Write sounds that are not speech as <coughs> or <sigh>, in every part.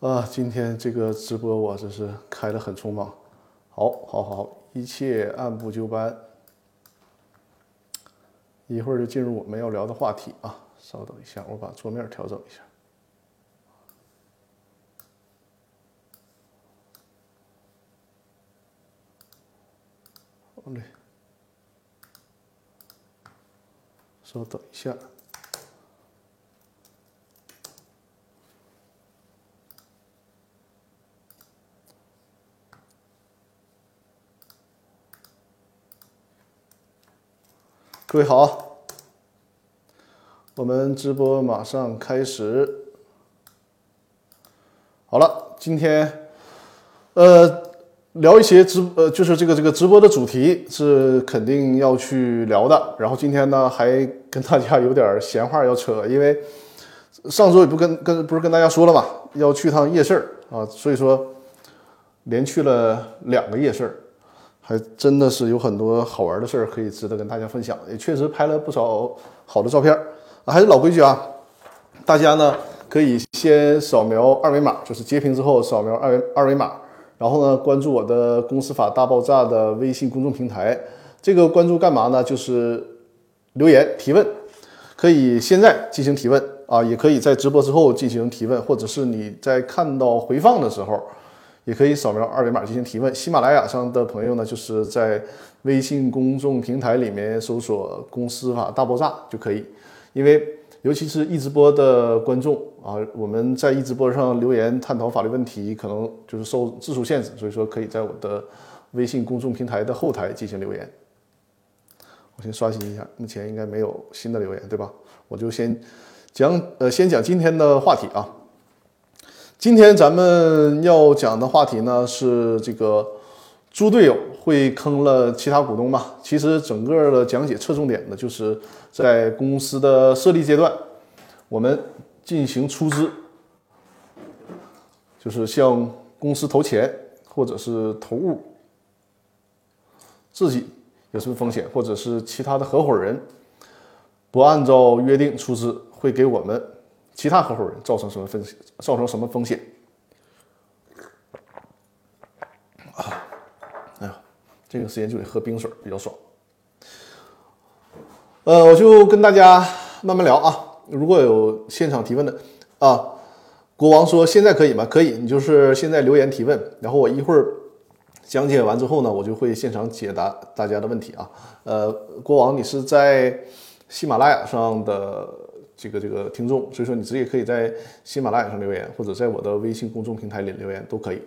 啊，今天这个直播我真是开的很匆忙。好，好，好，一切按部就班。一会儿就进入我们要聊的话题啊！稍等一下，我把桌面调整一下。好嘞，稍等一下。各位好，我们直播马上开始。好了，今天呃聊一些直呃就是这个这个直播的主题是肯定要去聊的。然后今天呢还跟大家有点闲话要扯，因为上周也不跟跟不是跟大家说了嘛，要去趟夜市啊，所以说连去了两个夜市。还真的是有很多好玩的事儿可以值得跟大家分享，也确实拍了不少好的照片啊。还是老规矩啊，大家呢可以先扫描二维码，就是截屏之后扫描二维二维码，然后呢关注我的《公司法大爆炸》的微信公众平台。这个关注干嘛呢？就是留言提问，可以现在进行提问啊，也可以在直播之后进行提问，或者是你在看到回放的时候。也可以扫描二维码进行提问。喜马拉雅上的朋友呢，就是在微信公众平台里面搜索“公司法大爆炸”就可以。因为尤其是易直播的观众啊，我们在易直播上留言探讨法律问题，可能就是受字数限制，所以说可以在我的微信公众平台的后台进行留言。我先刷新一下，目前应该没有新的留言，对吧？我就先讲，呃，先讲今天的话题啊。今天咱们要讲的话题呢是这个猪队友会坑了其他股东吗？其实整个的讲解侧重点呢就是在公司的设立阶段，我们进行出资，就是向公司投钱或者是投物，自己有什么风险，或者是其他的合伙人不按照约定出资，会给我们。其他合伙人造成什么风险？造成什么风险？啊，哎呀，这个时间就得喝冰水比较爽。呃，我就跟大家慢慢聊啊。如果有现场提问的啊，国王说现在可以吗？可以，你就是现在留言提问，然后我一会儿讲解完之后呢，我就会现场解答大家的问题啊。呃，国王，你是在喜马拉雅上的？这个这个听众，所以说你直接可以在喜马拉雅上留言，或者在我的微信公众平台里留言都可以。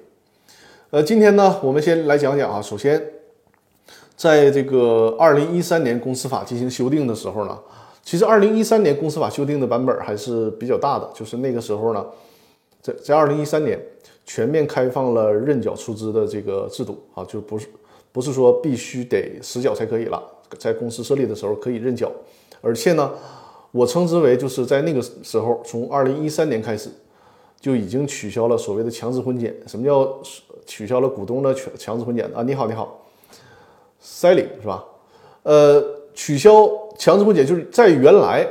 呃，今天呢，我们先来讲讲啊。首先，在这个二零一三年公司法进行修订的时候呢，其实二零一三年公司法修订的版本还是比较大的，就是那个时候呢，在在二零一三年全面开放了认缴出资的这个制度啊，就不是不是说必须得实缴才可以了，在公司设立的时候可以认缴，而且呢。我称之为就是在那个时候，从二零一三年开始就已经取消了所谓的强制混检。什么叫取消了股东的强强制混减啊？你好，你好，Sally 是吧？呃，取消强制混检就是在原来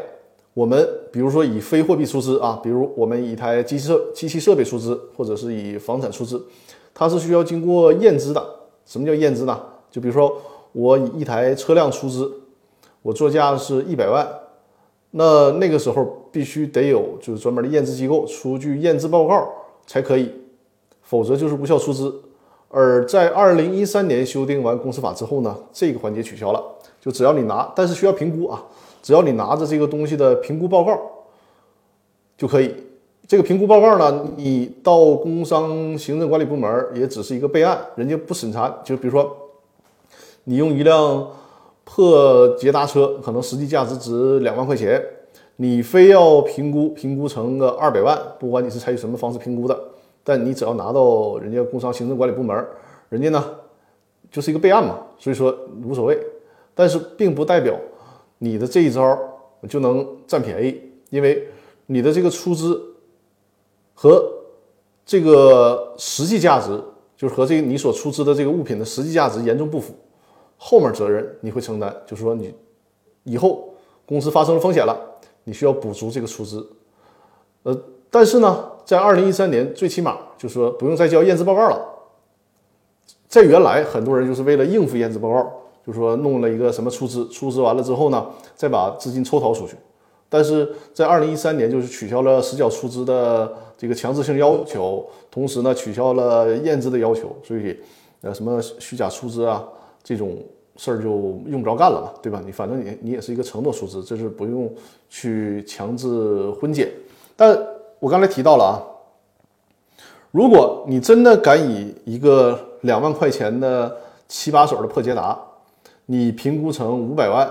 我们比如说以非货币出资啊，比如我们以一台机器设机器设备出资，或者是以房产出资，它是需要经过验资的。什么叫验资呢？就比如说我以一台车辆出资，我作价是一百万。那那个时候必须得有就是专门的验资机构出具验资报告才可以，否则就是无效出资。而在二零一三年修订完公司法之后呢，这个环节取消了，就只要你拿，但是需要评估啊，只要你拿着这个东西的评估报告就可以。这个评估报告呢，你到工商行政管理部门也只是一个备案，人家不审查。就比如说你用一辆。破捷达车可能实际价值值两万块钱，你非要评估评估成个二百万，不管你是采取什么方式评估的，但你只要拿到人家工商行政管理部门，人家呢就是一个备案嘛，所以说无所谓。但是并不代表你的这一招就能占便宜，因为你的这个出资和这个实际价值，就是和这个你所出资的这个物品的实际价值严重不符。后面责任你会承担，就是说你以后公司发生了风险了，你需要补足这个出资。呃，但是呢，在二零一三年，最起码就是说不用再交验资报告了。在原来，很多人就是为了应付验资报告，就是说弄了一个什么出资，出资完了之后呢，再把资金抽逃出去。但是在二零一三年，就是取消了实缴出资的这个强制性要求，同时呢，取消了验资的要求，所以呃，什么虚假出资啊这种事儿就用不着干了嘛，对吧？你反正你你也是一个承诺出资，这是不用去强制婚检。但我刚才提到了啊，如果你真的敢以一个两万块钱的七八手的破捷达，你评估成五百万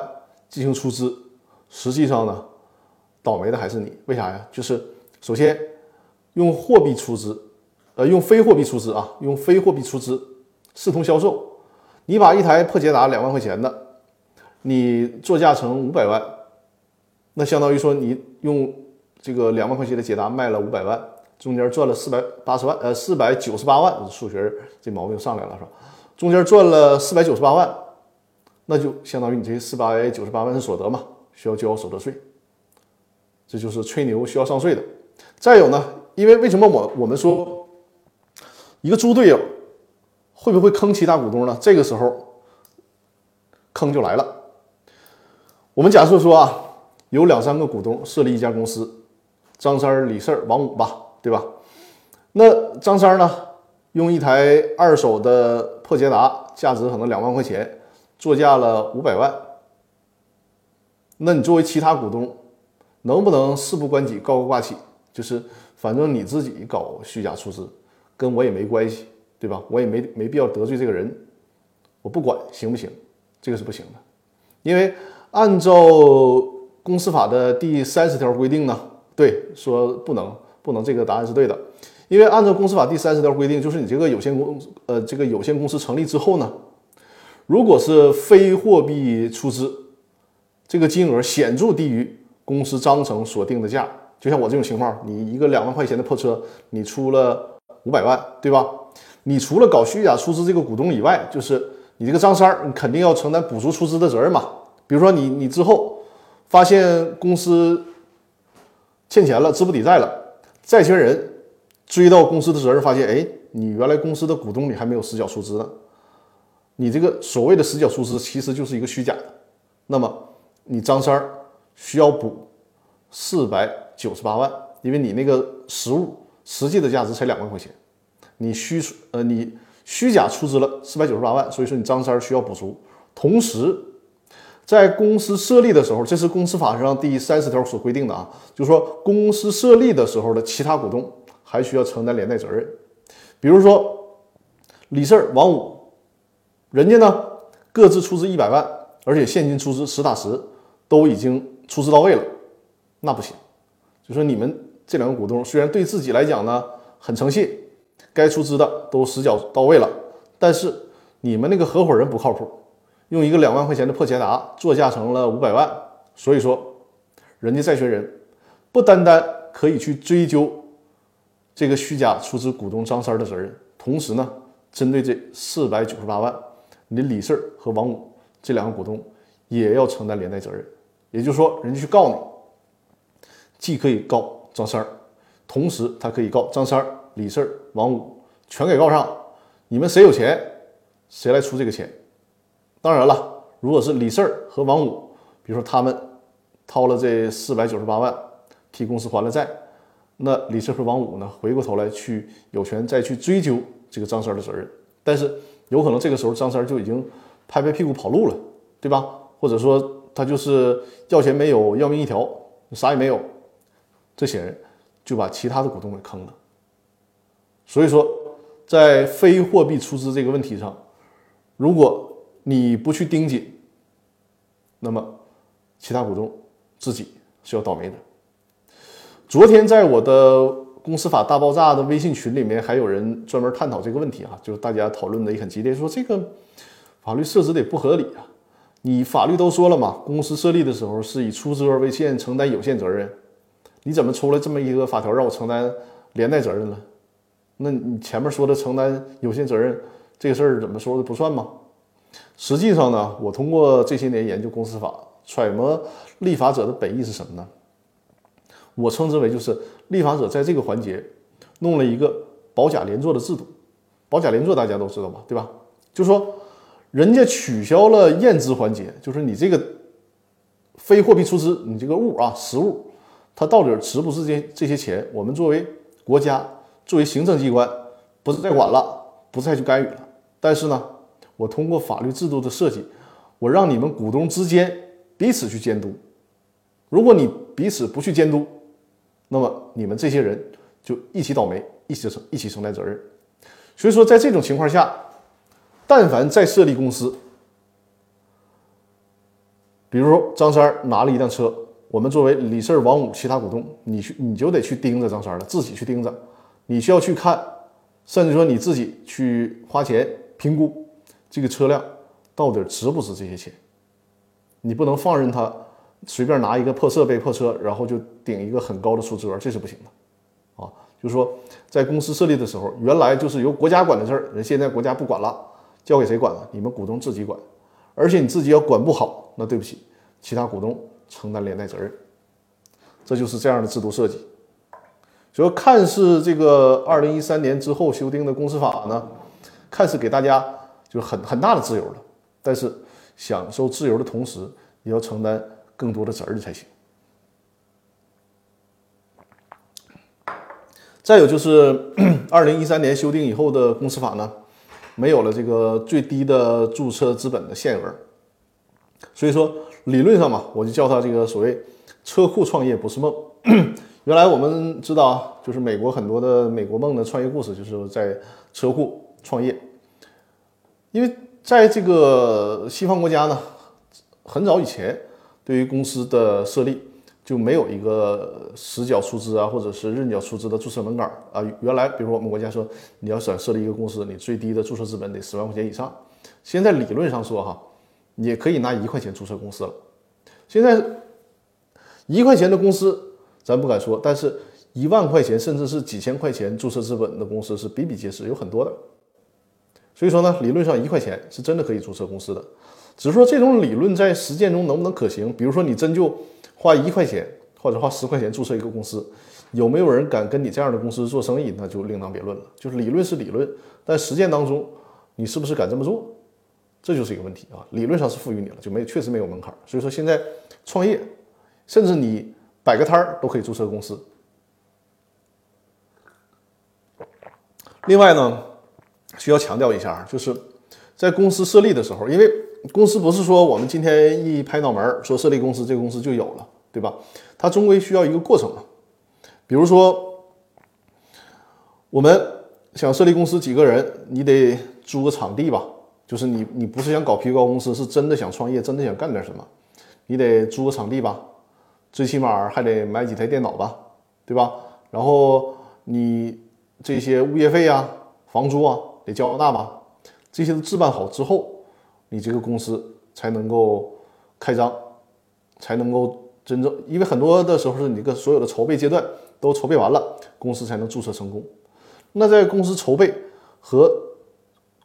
进行出资，实际上呢，倒霉的还是你。为啥呀？就是首先用货币出资，呃，用非货币出资啊，用非货币出资视同销售。你把一台破捷达两万块钱的，你作价成五百万，那相当于说你用这个两万块钱的捷达卖了五百万。中间赚了四百八十万，呃，四百九十八万，数学这毛病上来了是吧？中间赚了四百九十八万，那就相当于你这四百九十八万是所得嘛，需要交所得税，这就是吹牛需要上税的。再有呢，因为为什么我我们说一个猪队友会不会坑其他股东呢？这个时候坑就来了。我们假设说啊，有两三个股东设立一家公司，张三、李四、王五吧。对吧？那张三呢？用一台二手的破捷达，价值可能两万块钱，作价了五百万。那你作为其他股东，能不能事不关己高高挂起？就是反正你自己搞虚假出资，跟我也没关系，对吧？我也没没必要得罪这个人，我不管行不行？这个是不行的，因为按照公司法的第三十条规定呢，对，说不能。不能，这个答案是对的，因为按照公司法第三十条规定，就是你这个有限公呃这个有限公司成立之后呢，如果是非货币出资，这个金额显著低于公司章程所定的价，就像我这种情况，你一个两万块钱的破车，你出了五百万，对吧？你除了搞虚假出资这个股东以外，就是你这个张三儿，你肯定要承担补足出资的责任嘛。比如说你你之后发现公司欠钱了，资不抵债了。债权人追到公司的责任，发现，哎，你原来公司的股东你还没有实缴出资呢，你这个所谓的实缴出资其实就是一个虚假的，那么你张三儿需要补四百九十八万，因为你那个实物实际的价值才两万块钱，你虚呃你虚假出资了四百九十八万，所以说你张三需要补足，同时。在公司设立的时候，这是公司法上第三十条所规定的啊，就是说公司设立的时候的其他股东还需要承担连带责任。比如说李四、王五，人家呢各自出资一百万，而且现金出资实打实都已经出资到位了，那不行。就说你们这两个股东虽然对自己来讲呢很诚信，该出资的都实缴到位了，但是你们那个合伙人不靠谱。用一个两万块钱的破捷达作价成了五百万，所以说，人家债权人不单单可以去追究这个虚假出资股东张三的责任，同时呢，针对这四百九十八万，你李四和王五这两个股东也要承担连带责任。也就是说，人家去告你，既可以告张三同时他可以告张三李四王五，全给告上。你们谁有钱，谁来出这个钱。当然了，如果是李四儿和王五，比如说他们掏了这四百九十八万，替公司还了债，那李四和王五呢，回过头来去有权再去追究这个张三的责任。但是有可能这个时候张三就已经拍拍屁股跑路了，对吧？或者说他就是要钱没有，要命一条，啥也没有，这些人就把其他的股东给坑了。所以说，在非货币出资这个问题上，如果你不去盯紧，那么其他股东自己是要倒霉的。昨天在我的公司法大爆炸的微信群里面，还有人专门探讨这个问题啊，就是大家讨论的也很激烈，说这个法律设置的不合理啊。你法律都说了嘛，公司设立的时候是以出资额为限，承担有限责任，你怎么出来这么一个法条让我承担连带责任了？那你前面说的承担有限责任这个事儿怎么说的不算吗？实际上呢，我通过这些年研究公司法，揣摩立法者的本意是什么呢？我称之为就是立法者在这个环节弄了一个保甲连坐的制度。保甲连坐大家都知道吧，对吧？就说，人家取消了验资环节，就是你这个非货币出资，你这个物啊，实物，它到底值不值这这些钱？我们作为国家，作为行政机关，不是再管了，不再去干预了。但是呢，我通过法律制度的设计，我让你们股东之间彼此去监督。如果你彼此不去监督，那么你们这些人就一起倒霉，一起承一起承担责任。所以说，在这种情况下，但凡再设立公司，比如张三拿了一辆车，我们作为李四、王五其他股东，你去你就得去盯着张三了，自己去盯着，你需要去看，甚至说你自己去花钱评估这个车辆到底值不值这些钱，你不能放任他随便拿一个破设备、破车，然后就顶一个很高的出资额，这是不行的。啊就是说，在公司设立的时候，原来就是由国家管的事儿，人现在国家不管了，交给谁管了？你们股东自己管，而且你自己要管不好，那对不起，其他股东承担连带责任。这就是这样的制度设计。所以看似这个二零一三年之后修订的公司法呢，看似给大家就很很大的自由了，但是享受自由的同时，也要承担更多的责任才行。再有就是 <coughs> 二零一三年修订以后的公司法呢，没有了这个最低的注册资本的限额，所以说理论上嘛，我就叫它这个所谓车库创业不是梦。<clears throat> 原来我们知道啊，就是美国很多的美国梦的创业故事，就是在车库创业，因为在这个西方国家呢，很早以前对于公司的设立。就没有一个实缴出资啊，或者是认缴出资的注册门槛啊。原来，比如说我们国家说，你要想设立一个公司，你最低的注册资本得十万块钱以上。现在理论上说哈，也可以拿一块钱注册公司了。现在一块钱的公司咱不敢说，但是一万块钱甚至是几千块钱注册资本的公司是比比皆是，有很多的。所以说呢，理论上一块钱是真的可以注册公司的，只是说这种理论在实践中能不能可行？比如说你真就。花一块钱或者花十块钱注册一个公司，有没有人敢跟你这样的公司做生意？那就另当别论了。就是理论是理论，但实践当中，你是不是敢这么做？这就是一个问题啊。理论上是赋予你了，就没确实没有门槛。所以说现在创业，甚至你摆个摊儿都可以注册公司。另外呢，需要强调一下，就是在公司设立的时候，因为。公司不是说我们今天一拍脑门说设立公司，这个公司就有了，对吧？它终归需要一个过程嘛。比如说，我们想设立公司，几个人，你得租个场地吧？就是你，你不是想搞皮糕公司，是真的想创业，真的想干点什么，你得租个场地吧？最起码还得买几台电脑吧，对吧？然后你这些物业费啊、房租啊得交纳吧？这些都置办好之后。你这个公司才能够开张，才能够真正，因为很多的时候是你这个所有的筹备阶段都筹备完了，公司才能注册成功。那在公司筹备和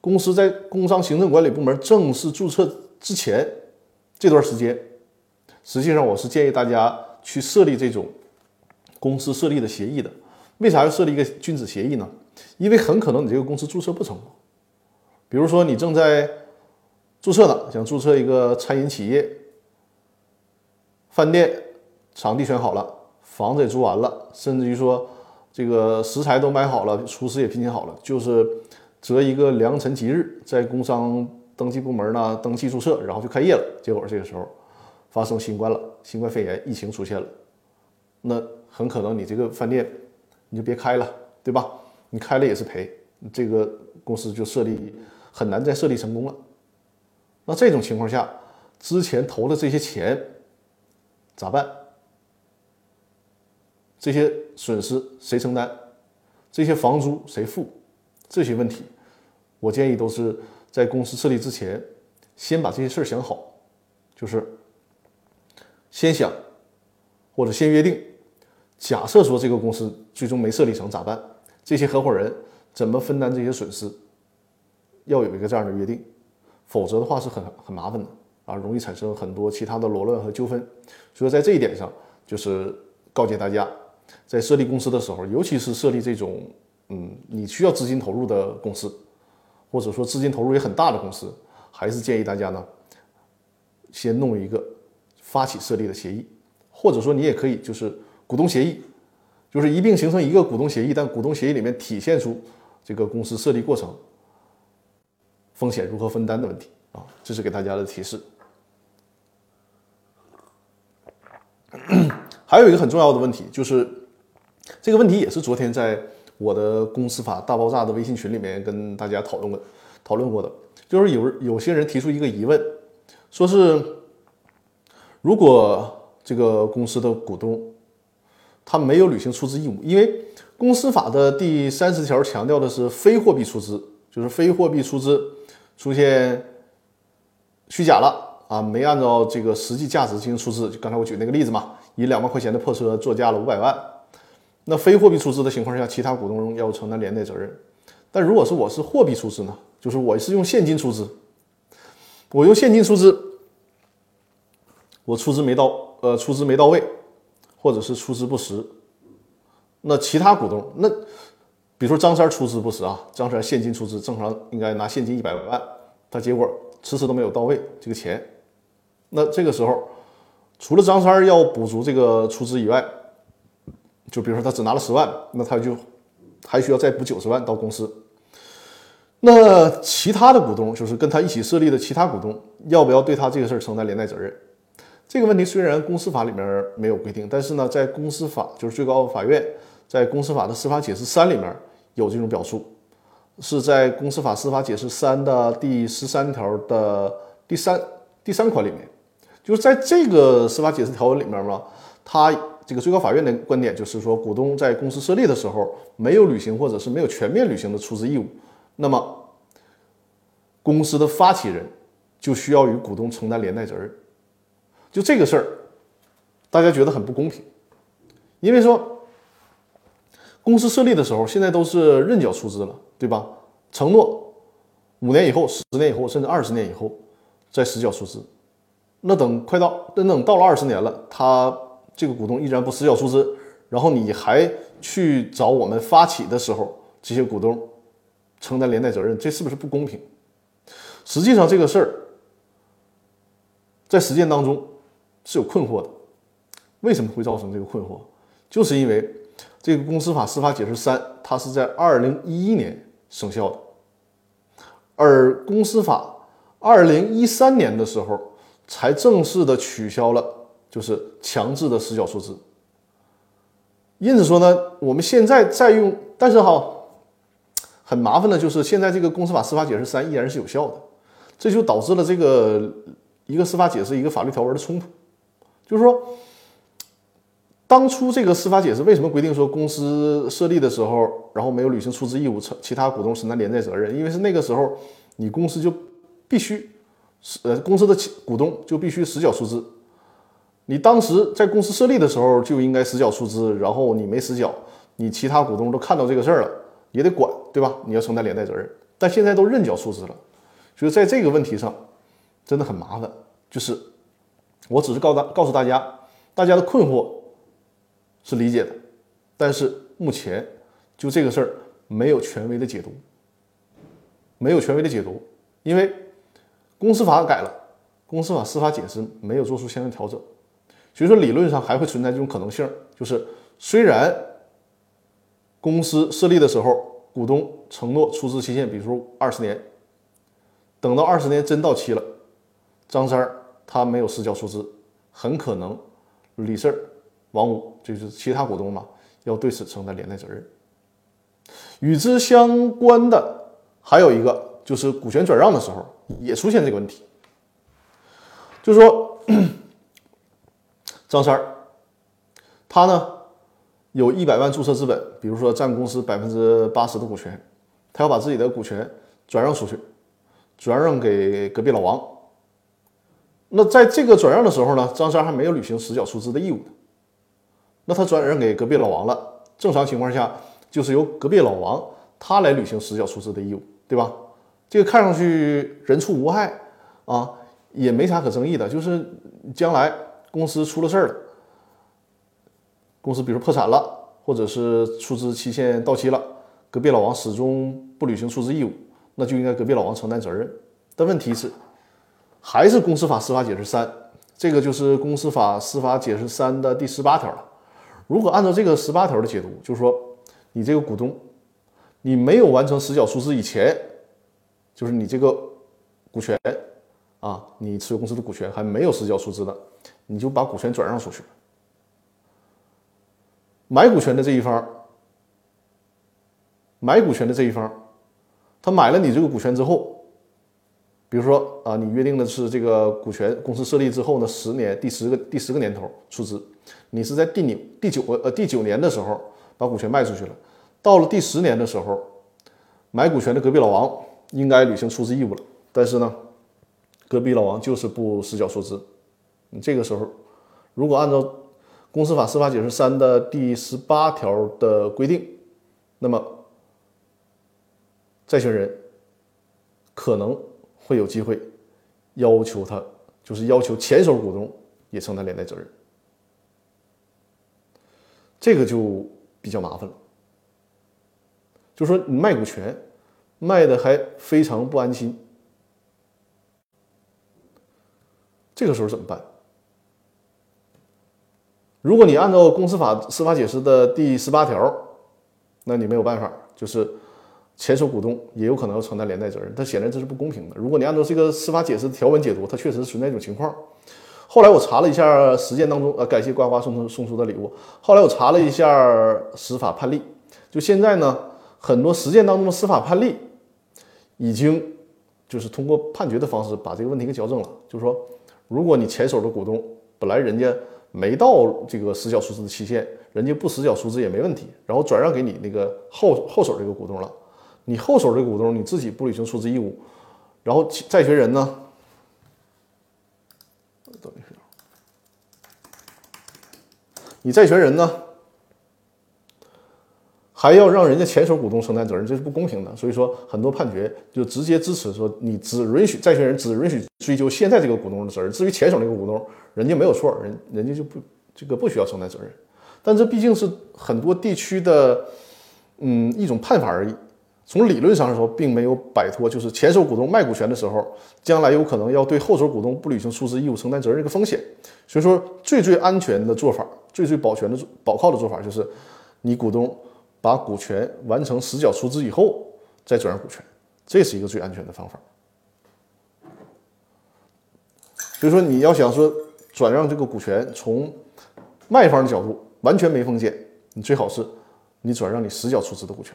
公司在工商行政管理部门正式注册之前这段时间，实际上我是建议大家去设立这种公司设立的协议的。为啥要设立一个君子协议呢？因为很可能你这个公司注册不成功，比如说你正在。注册的想注册一个餐饮企业，饭店场地选好了，房子也租完了，甚至于说这个食材都买好了，厨师也聘请好了，就是择一个良辰吉日，在工商登记部门呢登记注册，然后就开业了。结果这个时候发生新冠了，新冠肺炎疫情出现了，那很可能你这个饭店你就别开了，对吧？你开了也是赔，这个公司就设立很难再设立成功了。那这种情况下，之前投的这些钱咋办？这些损失谁承担？这些房租谁付？这些问题，我建议都是在公司设立之前，先把这些事儿想好，就是先想或者先约定。假设说这个公司最终没设立成咋办？这些合伙人怎么分担这些损失？要有一个这样的约定。否则的话是很很麻烦的啊，容易产生很多其他的罗乱和纠纷。所以在这一点上，就是告诫大家在设立公司的时候，尤其是设立这种嗯你需要资金投入的公司，或者说资金投入也很大的公司，还是建议大家呢，先弄一个发起设立的协议，或者说你也可以就是股东协议，就是一并形成一个股东协议，但股东协议里面体现出这个公司设立过程风险如何分担的问题啊，这是给大家的提示。<coughs> 还有一个很重要的问题，就是这个问题也是昨天在我的公司法大爆炸的微信群里面跟大家讨论过、讨论过的，就是有有些人提出一个疑问，说是如果这个公司的股东他没有履行出资义务，因为公司法的第三十条强调的是非货币出资，就是非货币出资出现虚假了。啊，没按照这个实际价值进行出资，就刚才我举那个例子嘛，以两万块钱的破车作价了五百万，那非货币出资的情况下，其他股东要承担连带责任。但如果是我是货币出资呢，就是我是用现金出资，我用现金出资，我出资没到，呃，出资没到位，或者是出资不实，那其他股东，那比如说张三出资不实啊，张三现金出资正常应该拿现金一百万，他结果迟迟都没有到位这个钱。那这个时候，除了张三要补足这个出资以外，就比如说他只拿了十万，那他就还需要再补九十万到公司。那其他的股东，就是跟他一起设立的其他股东，要不要对他这个事儿承担连带责任？这个问题虽然公司法里面没有规定，但是呢，在公司法就是最高法院在公司法的司法解释三里面有这种表述，是在公司法司法解释三的第十三条的第三第三款里面。就是在这个司法解释条文里面嘛，他这个最高法院的观点就是说，股东在公司设立的时候没有履行或者是没有全面履行的出资义务，那么公司的发起人就需要与股东承担连带责任。就这个事儿，大家觉得很不公平，因为说公司设立的时候现在都是认缴出资了，对吧？承诺五年以后、十年以后甚至二十年以后再实缴出资。那等快到，等等到了二十年了，他这个股东依然不实缴出资，然后你还去找我们发起的时候，这些股东承担连带责任，这是不是不公平？实际上这个事儿在实践当中是有困惑的。为什么会造成这个困惑？就是因为这个公司法司法解释三，它是在二零一一年生效的，而公司法二零一三年的时候。才正式的取消了，就是强制的实缴出资。因此说呢，我们现在在用，但是哈，很麻烦的就是现在这个公司法司法解释三依然是有效的，这就导致了这个一个司法解释一个法律条文的冲突。就是说，当初这个司法解释为什么规定说公司设立的时候，然后没有履行出资义务，承其他股东承担连带责任？因为是那个时候你公司就必须。呃，公司的股东就必须实缴出资。你当时在公司设立的时候就应该实缴出资，然后你没实缴，你其他股东都看到这个事儿了，也得管，对吧？你要承担连带责任。但现在都认缴出资了，所以在这个问题上真的很麻烦。就是我只是告大告诉大家，大家的困惑是理解的，但是目前就这个事儿没有权威的解读，没有权威的解读，因为。公司法改了，公司法司法解释没有做出相应调整，所以说理论上还会存在这种可能性，就是虽然公司设立的时候股东承诺出资期限，比如说二十年，等到二十年真到期了，张三儿他没有实缴出资，很可能李四、王五就是其他股东嘛，要对此承担连带责任。与之相关的还有一个。就是股权转让的时候也出现这个问题，就是说，张三儿他呢有一百万注册资本，比如说占公司百分之八十的股权，他要把自己的股权转让出去，转让给隔壁老王。那在这个转让的时候呢，张三还没有履行实缴出资的义务那他转让给隔壁老王了，正常情况下就是由隔壁老王他来履行实缴出资的义务，对吧？这个看上去人畜无害啊，也没啥可争议的。就是将来公司出了事儿了，公司比如破产了，或者是出资期限到期了，隔壁老王始终不履行出资义务，那就应该隔壁老王承担责任。但问题是，还是公司法司法解释三，这个就是公司法司法解释三的第十八条了。如果按照这个十八条的解读，就是说你这个股东，你没有完成实缴出资以前，就是你这个股权。啊，你持有公司的股权还没有实缴出资的，你就把股权转让出去。买股权的这一方，买股权的这一方，他买了你这个股权之后，比如说啊，你约定的是这个股权公司设立之后呢，十年第十个第十个年头出资，你是在第你第九个呃第九年的时候把股权卖出去了，到了第十年的时候，买股权的隔壁老王应该履行出资义务了，但是呢。隔壁老王就是不实缴出资，这个时候，如果按照公司法司法解释三的第十八条的规定，那么债权人可能会有机会要求他，就是要求前手股东也承担连带责任，这个就比较麻烦了。就说你卖股权卖的还非常不安心。这个时候怎么办？如果你按照公司法司法解释的第十八条，那你没有办法，就是前手股东也有可能要承担连带责任。但显然这是不公平的。如果你按照这个司法解释条文解读，它确实存在一种情况。后来我查了一下实践当中，呃，感谢呱呱送出送出的礼物。后来我查了一下司法判例，就现在呢，很多实践当中的司法判例已经就是通过判决的方式把这个问题给矫正了，就是说。如果你前手的股东本来人家没到这个实缴出资的期限，人家不实缴出资也没问题，然后转让给你那个后后手这个股东了，你后手这个股东你自己不履行出资义务，然后债权人呢，你债权人呢？还要让人家前手股东承担责任，这是不公平的。所以说，很多判决就直接支持说，你只允许债权人只允许追究现在这个股东的责任，至于前手那个股东，人家没有错，人人家就不这个不需要承担责任。但这毕竟是很多地区的嗯一种判法而已。从理论上来说，并没有摆脱就是前手股东卖股权的时候，将来有可能要对后手股东不履行出资义务承担责任这个风险。所以说，最最安全的做法，最最保全的保靠的做法，就是你股东。把股权完成实缴出资以后，再转让股权，这是一个最安全的方法。所以说，你要想说转让这个股权，从卖方的角度完全没风险，你最好是你转让你实缴出资的股权。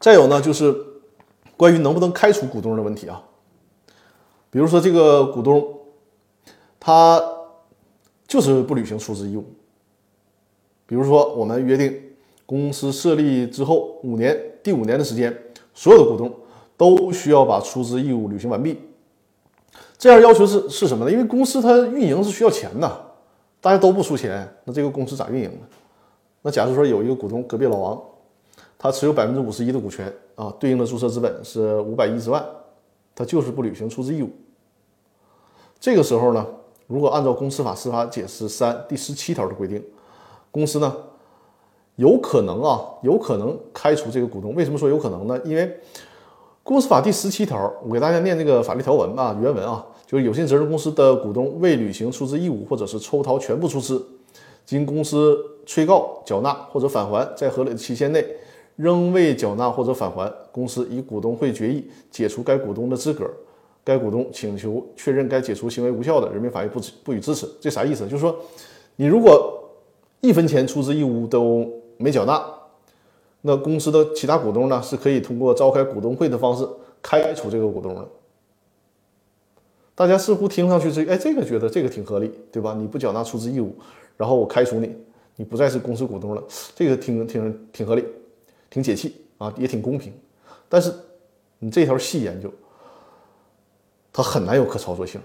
再有呢，就是关于能不能开除股东的问题啊。比如说，这个股东他就是不履行出资义务。比如说，我们约定公司设立之后五年，第五年的时间，所有的股东都需要把出资义务履行完毕。这样要求是是什么呢？因为公司它运营是需要钱的，大家都不出钱，那这个公司咋运营呢？那假如说有一个股东隔壁老王，他持有百分之五十一的股权啊，对应的注册资本是五百一十万，他就是不履行出资义务。这个时候呢，如果按照公司法司法解释三第十七条的规定。公司呢，有可能啊，有可能开除这个股东。为什么说有可能呢？因为公司法第十七条，我给大家念这个法律条文啊，原文啊，就是有限责任公司的股东未履行出资义务，或者是抽逃全部出资，经公司催告缴纳或者返还，在合理的期限内仍未缴纳或者返还，公司以股东会决议解除该股东的资格，该股东请求确认该解除行为无效的，人民法院不不予支持。这啥意思？就是说，你如果一分钱出资义务都没缴纳，那公司的其他股东呢是可以通过召开股东会的方式开除这个股东的。大家似乎听上去是哎这个觉得这个挺合理，对吧？你不缴纳出资义务，然后我开除你，你不再是公司股东了，这个挺挺挺合理，挺解气啊，也挺公平。但是你这条细研究，它很难有可操作性，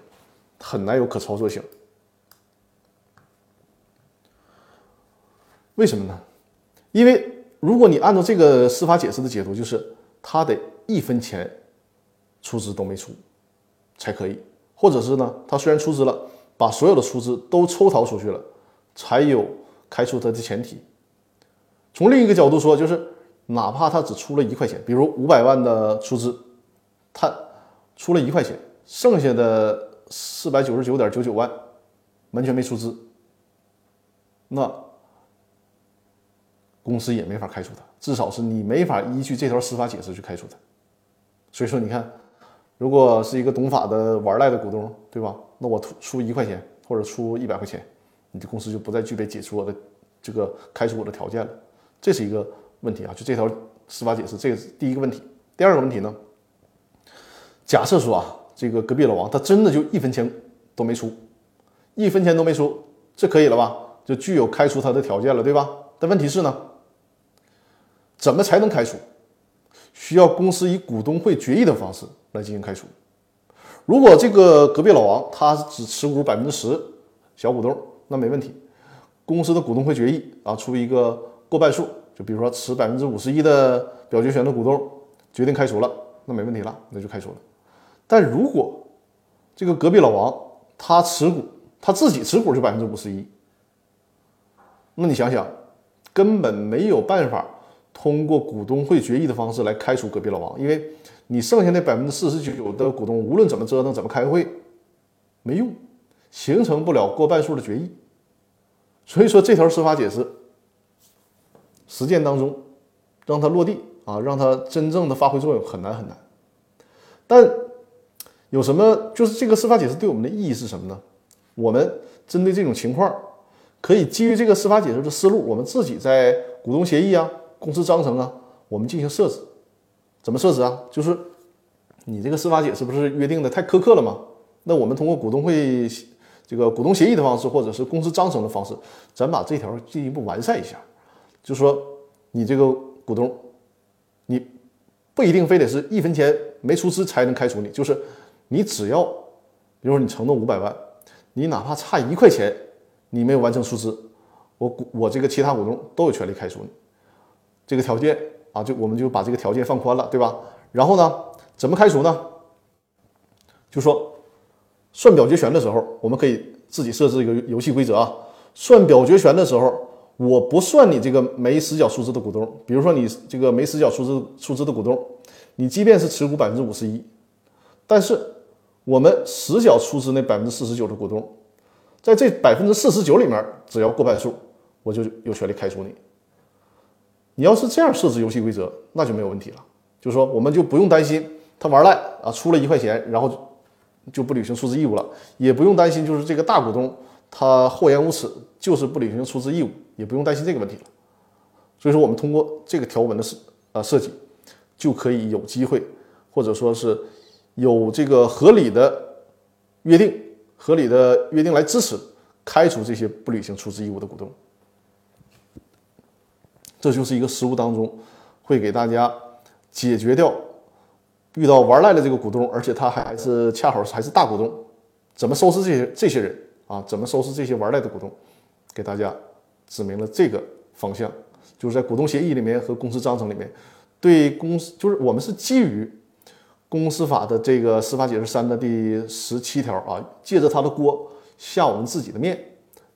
很难有可操作性。为什么呢？因为如果你按照这个司法解释的解读，就是他得一分钱出资都没出才可以，或者是呢，他虽然出资了把所有的出资都抽逃出去了，才有开除他的前提。从另一个角度说，就是哪怕他只出了一块钱，比如五百万的出资，他出了一块钱，剩下的四百九十九点九九万完全没出资，那公司也没法开除他，至少是你没法依据这条司法解释去开除他。所以说，你看。如果是一个懂法的玩赖的股东，对吧？那我出出一块钱或者出一百块钱，你的公司就不再具备解除我的这个开除我的条件了，这是一个问题啊。就这条司法解释，这个是第一个问题。第二个问题呢？假设说啊，这个隔壁老王他真的就一分钱都没出，一分钱都没出，这可以了吧？就具有开除他的条件了，对吧？但问题是呢，怎么才能开除？需要公司以股东会决议的方式。来进行开除。如果这个隔壁老王他只持股百分之十小股东，那没问题。公司的股东会决议啊，出一个过半数，就比如说持百分之五十一的表决权的股东决定开除了，那没问题了，那就开除了。但如果这个隔壁老王他持股他自己持股就百分之五十一，那你想想，根本没有办法通过股东会决议的方式来开除隔壁老王，因为。你剩下那百分之四十九的股东，无论怎么折腾，怎么开会，没用，形成不了过半数的决议。所以说，这条司法解释，实践当中让它落地啊，让它真正的发挥作用很难很难。但有什么？就是这个司法解释对我们的意义是什么呢？我们针对这种情况，可以基于这个司法解释的思路，我们自己在股东协议啊、公司章程啊，我们进行设置。怎么设置啊？就是你这个司法解释不是约定的太苛刻了吗？那我们通过股东会这个股东协议的方式，或者是公司章程的方式，咱把这条进一步完善一下。就说你这个股东，你不一定非得是一分钱没出资才能开除你，就是你只要，比如说你承诺五百万，你哪怕差一块钱，你没有完成出资，我股我这个其他股东都有权利开除你。这个条件。啊，就我们就把这个条件放宽了，对吧？然后呢，怎么开除呢？就说算表决权的时候，我们可以自己设置一个游戏规则啊。算表决权的时候，我不算你这个没实缴出资的股东。比如说你这个没实缴出资出资的股东，你即便是持股百分之五十一，但是我们实缴出资那百分之四十九的股东，在这百分之四十九里面，只要过半数，我就有权利开除你。你要是这样设置游戏规则，那就没有问题了。就是说，我们就不用担心他玩赖啊，出了一块钱，然后就不履行出资义务了，也不用担心就是这个大股东他厚颜无耻，就是不履行出资义务，也不用担心这个问题了。所以说，我们通过这个条文的设啊设计，就可以有机会，或者说是有这个合理的约定，合理的约定来支持开除这些不履行出资义务的股东。这就是一个实务当中会给大家解决掉遇到玩赖的这个股东，而且他还是恰好还是大股东，怎么收拾这些这些人啊？怎么收拾这些玩赖的股东？给大家指明了这个方向，就是在股东协议里面和公司章程里面，对公司就是我们是基于公司法的这个司法解释三的第十七条啊，借着他的锅下我们自己的面，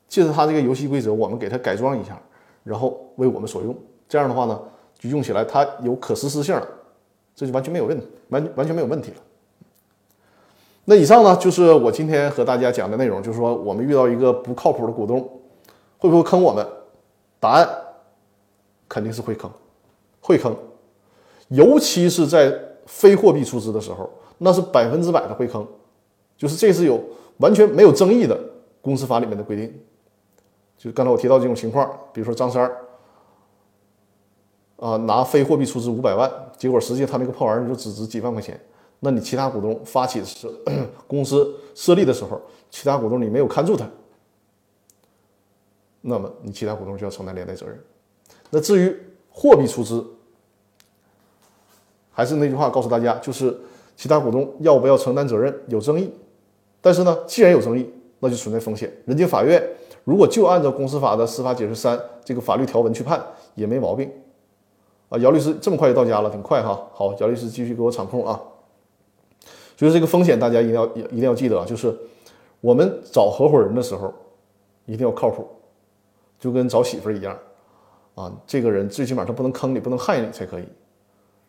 借着他这个游戏规则，我们给他改装一下。然后为我们所用，这样的话呢，就用起来它有可实施性了，这就完全没有问题，完完全没有问题了。那以上呢，就是我今天和大家讲的内容，就是说我们遇到一个不靠谱的股东，会不会坑我们？答案肯定是会坑，会坑，尤其是在非货币出资的时候，那是百分之百的会坑，就是这是有完全没有争议的公司法里面的规定。就刚才我提到这种情况，比如说张三儿啊拿非货币出资五百万，结果实际他那个破玩意儿就只值几万块钱。那你其他股东发起是公司设立的时候，其他股东你没有看住他，那么你其他股东就要承担连带责任。那至于货币出资，还是那句话告诉大家，就是其他股东要不要承担责任有争议，但是呢，既然有争议，那就存在风险。人家法院。如果就按照公司法的司法解释三这个法律条文去判也没毛病啊，姚律师这么快就到家了，挺快哈。好，姚律师继续给我场控啊。就是这个风险，大家一定要一定要记得啊，就是我们找合伙人的时候一定要靠谱，就跟找媳妇一样啊，这个人最起码他不能坑你，不能害你才可以。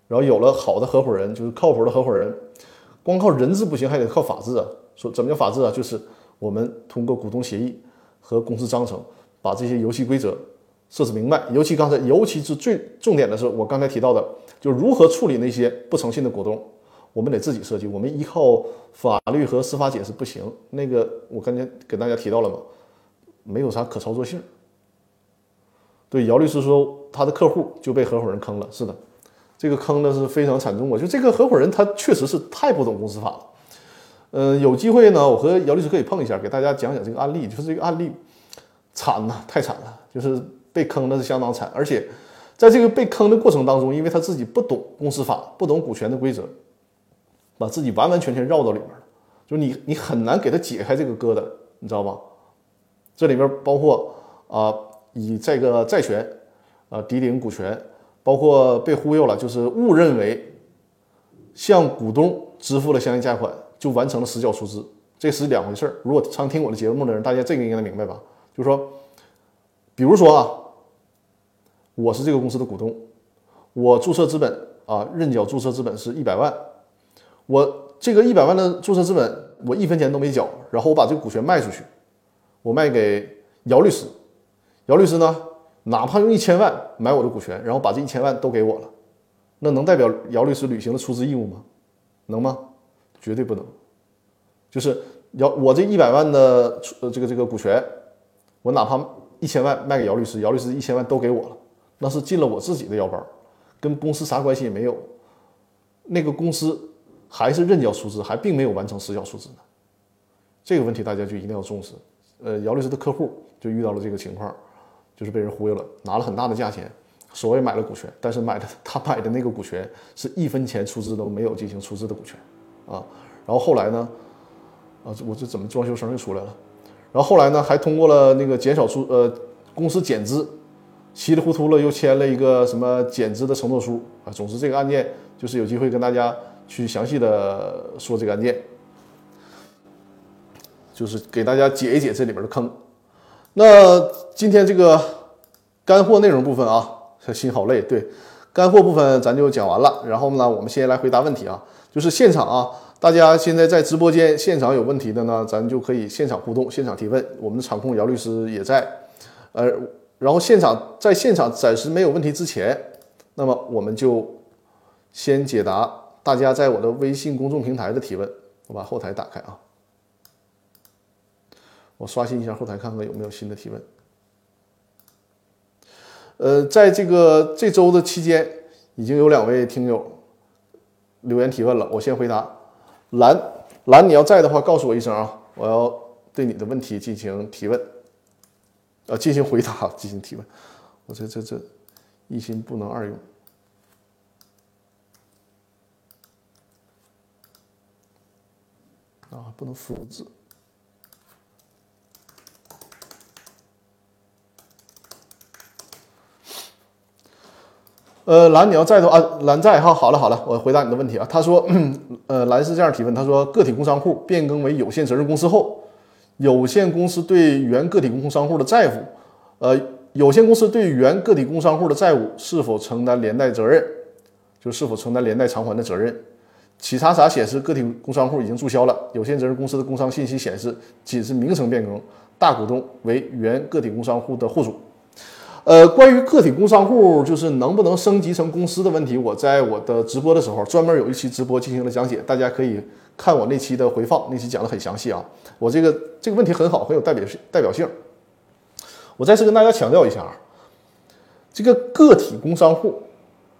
然后有了好的合伙人，就是靠谱的合伙人，光靠人治不行，还得靠法治啊。说怎么叫法治啊？就是我们通过股东协议和公司章程，把这些游戏规则设置明白。尤其刚才，尤其是最重点的是，我刚才提到的，就如何处理那些不诚信的股东，我们得自己设计。我们依靠法律和司法解释不行。那个我刚才给大家提到了嘛，没有啥可操作性。对，姚律师说他的客户就被合伙人坑了。是的。这个坑呢是非常惨重啊！就这个合伙人，他确实是太不懂公司法了。嗯，有机会呢，我和姚律师可以碰一下，给大家讲讲这个案例。就是这个案例惨呐，太惨了，就是被坑的是相当惨。而且在这个被坑的过程当中，因为他自己不懂公司法，不懂股权的规则，把自己完完全全绕到里面了。就是你，你很难给他解开这个疙瘩，你知道吧？这里边包括啊，以这个债权啊抵顶股权。包括被忽悠了，就是误认为向股东支付了相应价款就完成了实缴出资，这是两回事儿。如果常听我的节目的人，大家这个应该明白吧？就是说，比如说啊，我是这个公司的股东，我注册资本啊，认缴注册资本是一百万，我这个一百万的注册资本我一分钱都没缴，然后我把这个股权卖出去，我卖给姚律师，姚律师呢？哪怕用一千万买我的股权，然后把这一千万都给我了，那能代表姚律师履行了出资义务吗？能吗？绝对不能。就是姚我这一百万的呃这个这个股权，我哪怕一千万卖给姚律师，姚律师一千万都给我了，那是进了我自己的腰包，跟公司啥关系也没有。那个公司还是认缴出资，还并没有完成实缴出资呢。这个问题大家就一定要重视。呃，姚律师的客户就遇到了这个情况。就是被人忽悠了，拿了很大的价钱，所谓买了股权，但是买的他买的那个股权是一分钱出资都没有进行出资的股权啊。然后后来呢，啊，我这怎么装修声又出来了？然后后来呢，还通过了那个减少出呃公司减资，稀里糊涂了又签了一个什么减资的承诺书啊。总之这个案件就是有机会跟大家去详细的说这个案件，就是给大家解一解这里边的坑。那今天这个干货内容部分啊，<laughs> 心好累。对，干货部分咱就讲完了。然后呢，我们先来回答问题啊，就是现场啊，大家现在在直播间现场有问题的呢，咱就可以现场互动、现场提问。我们的场控姚律师也在，呃，然后现场在现场暂时没有问题之前，那么我们就先解答大家在我的微信公众平台的提问。我把后台打开啊。我刷新一下后台，看看有没有新的提问。呃，在这个这周的期间，已经有两位听友留言提问了。我先回答。蓝蓝，你要在的话，告诉我一声啊，我要对你的问题进行提问，呃，进行回答，进行提问。我这这这一心不能二用啊，不能复制。呃，蓝，你要在的话，啊，蓝在哈。好了好了，我回答你的问题啊。他说，<clears throat> 呃，蓝是这样提问，他说，个体工商户变更为有限责任公司后，有限公司对原个体工商户的债务，呃，有限公司对原个体工商户的债务是否承担连带责任？就是否承担连带偿还的责任？企查查显示，个体工商户已经注销了，有限责任公司的工商信息显示仅是名称变更，大股东为原个体工商户的户主。呃，关于个体工商户就是能不能升级成公司的问题，我在我的直播的时候专门有一期直播进行了讲解，大家可以看我那期的回放，那期讲的很详细啊。我这个这个问题很好，很有代表性代表性。我再次跟大家强调一下啊，这个个体工商户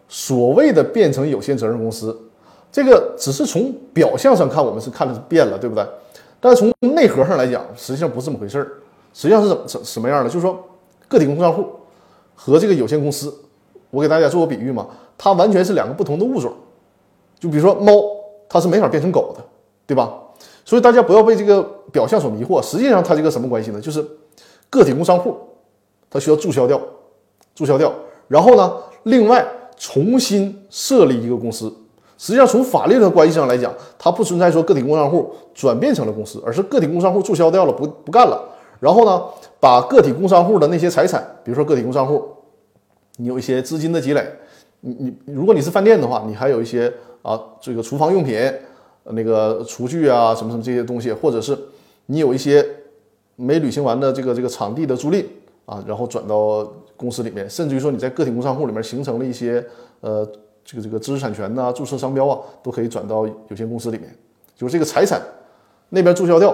所谓的变成有限责任公司，这个只是从表象上看，我们是看的是变了，对不对？但是从内核上来讲，实际上不是这么回事儿。实际上是怎怎什么样的？就是说个体工商户。和这个有限公司，我给大家做个比喻嘛，它完全是两个不同的物种。就比如说猫，它是没法变成狗的，对吧？所以大家不要被这个表象所迷惑。实际上它这个什么关系呢？就是个体工商户，它需要注销掉，注销掉，然后呢，另外重新设立一个公司，实际上，从法律的关系上来讲，它不存在说个体工商户转变成了公司，而是个体工商户注销掉了，不不干了。然后呢，把个体工商户的那些财产，比如说个体工商户，你有一些资金的积累，你你如果你是饭店的话，你还有一些啊这个厨房用品、那个厨具啊什么什么这些东西，或者是你有一些没履行完的这个这个场地的租赁啊，然后转到公司里面，甚至于说你在个体工商户里面形成了一些呃。这个这个知识产权呐，注册商标啊，都可以转到有限公司里面。就是这个财产那边注销掉，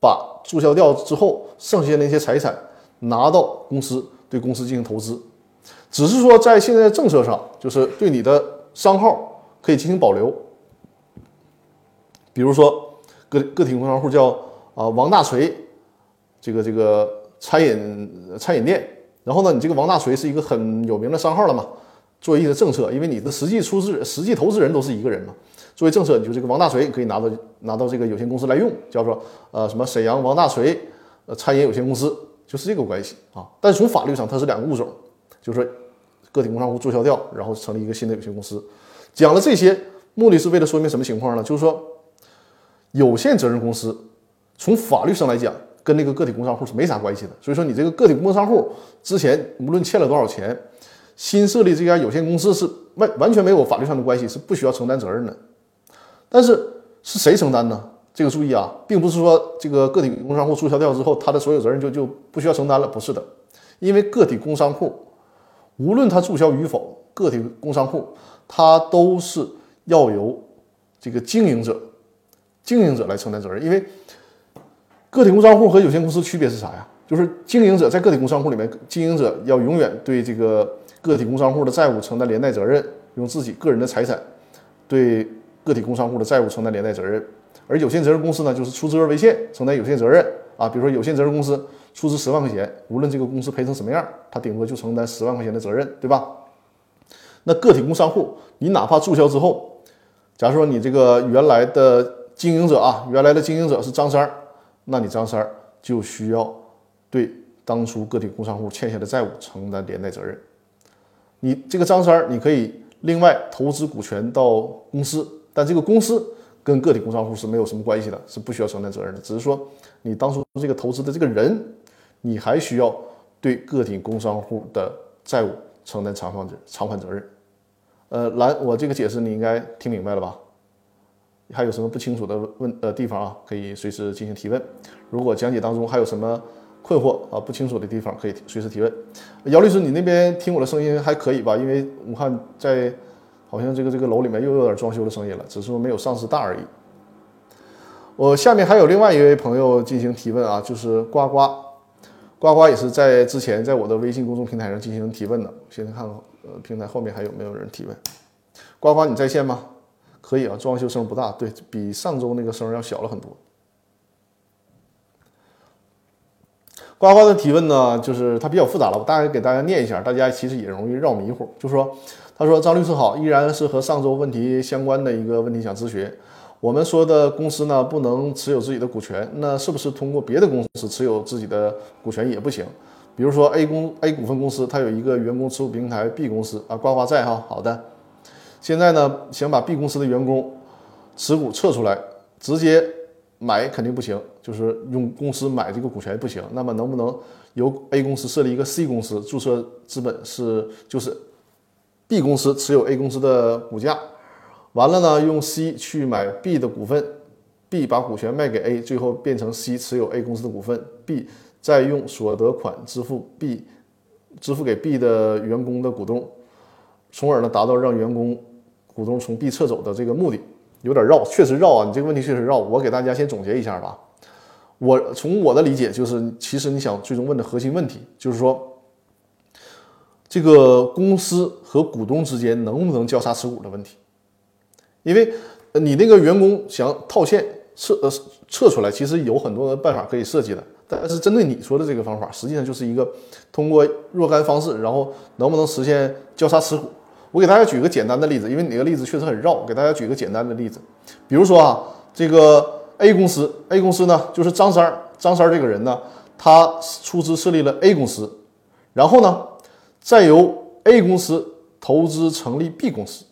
把注销掉之后剩下那些财产拿到公司，对公司进行投资。只是说在现在政策上，就是对你的商号可以进行保留。比如说个个体工商户叫啊王大锤，这个这个餐饮餐饮店。然后呢，你这个王大锤是一个很有名的商号了嘛。做一些政策，因为你的实际出资、实际投资人都是一个人嘛。作为政策，你就这个王大锤可以拿到拿到这个有限公司来用，叫做呃什么沈阳王大锤呃餐饮有限公司，就是这个关系啊。但是从法律上，它是两个物种，就是个体工商户注销掉，然后成立一个新的有限公司。讲了这些，目的是为了说明什么情况呢？就是说，有限责任公司从法律上来讲，跟那个个体工商户是没啥关系的。所以说，你这个个体工商户之前无论欠了多少钱。新设立这家有限公司是完完全没有法律上的关系，是不需要承担责任的。但是是谁承担呢？这个注意啊，并不是说这个个体工商户注销掉之后，他的所有责任就就不需要承担了，不是的。因为个体工商户无论他注销与否，个体工商户他都是要由这个经营者经营者来承担责任。因为个体工商户和有限公司区别是啥呀？就是经营者在个体工商户里面，经营者要永远对这个。个体工商户的债务承担连带责任，用自己个人的财产对个体工商户的债务承担连带责任，而有限责任公司呢，就是出资额为限，承担有限责任啊。比如说有限责任公司出资十万块钱，无论这个公司赔成什么样，他顶多就承担十万块钱的责任，对吧？那个体工商户，你哪怕注销之后，假如说你这个原来的经营者啊，原来的经营者是张三儿，那你张三儿就需要对当初个体工商户欠下的债务承担连带责任。你这个张三儿，你可以另外投资股权到公司，但这个公司跟个体工商户是没有什么关系的，是不需要承担责任的。只是说你当初这个投资的这个人，你还需要对个体工商户的债务承担偿还责偿还责任。呃，蓝，我这个解释你应该听明白了吧？还有什么不清楚的问呃地方啊？可以随时进行提问。如果讲解当中还有什么，困惑啊，不清楚的地方可以随时提问。姚律师，你那边听我的声音还可以吧？因为武汉在好像这个这个楼里面又有点装修的声音了，只是说没有上次大而已。我下面还有另外一位朋友进行提问啊，就是呱呱，呱呱也是在之前在我的微信公众平台上进行提问的。现在看看呃平台后面还有没有人提问？呱呱，你在线吗？可以啊，装修声不大，对比上周那个声要小了很多。呱呱的提问呢，就是它比较复杂了，我大概给大家念一下，大家其实也容易绕迷糊。就是说，他说张律师好，依然是和上周问题相关的一个问题想咨询。我们说的公司呢，不能持有自己的股权，那是不是通过别的公司持有自己的股权也不行？比如说 A 公 A 股份公司，它有一个员工持股平台 B 公司啊，呱呱在哈，好的。现在呢，想把 B 公司的员工持股撤出来，直接。买肯定不行，就是用公司买这个股权不行。那么能不能由 A 公司设立一个 C 公司，注册资本是就是 B 公司持有 A 公司的股价，完了呢用 C 去买 B 的股份，B 把股权卖给 A，最后变成 C 持有 A 公司的股份，B 再用所得款支付 B 支付给 B 的员工的股东，从而呢达到让员工股东从 B 撤走的这个目的。有点绕，确实绕啊！你这个问题确实绕。我给大家先总结一下吧。我从我的理解就是，其实你想最终问的核心问题就是说，这个公司和股东之间能不能交叉持股的问题。因为你那个员工想套现撤呃撤出来，其实有很多的办法可以设计的。但是针对你说的这个方法，实际上就是一个通过若干方式，然后能不能实现交叉持股。我给大家举个简单的例子，因为你那个例子确实很绕，给大家举个简单的例子，比如说啊，这个 A 公司，A 公司呢就是张三儿，张三儿这个人呢，他出资设立了 A 公司，然后呢，再由 A 公司投资成立 B 公司，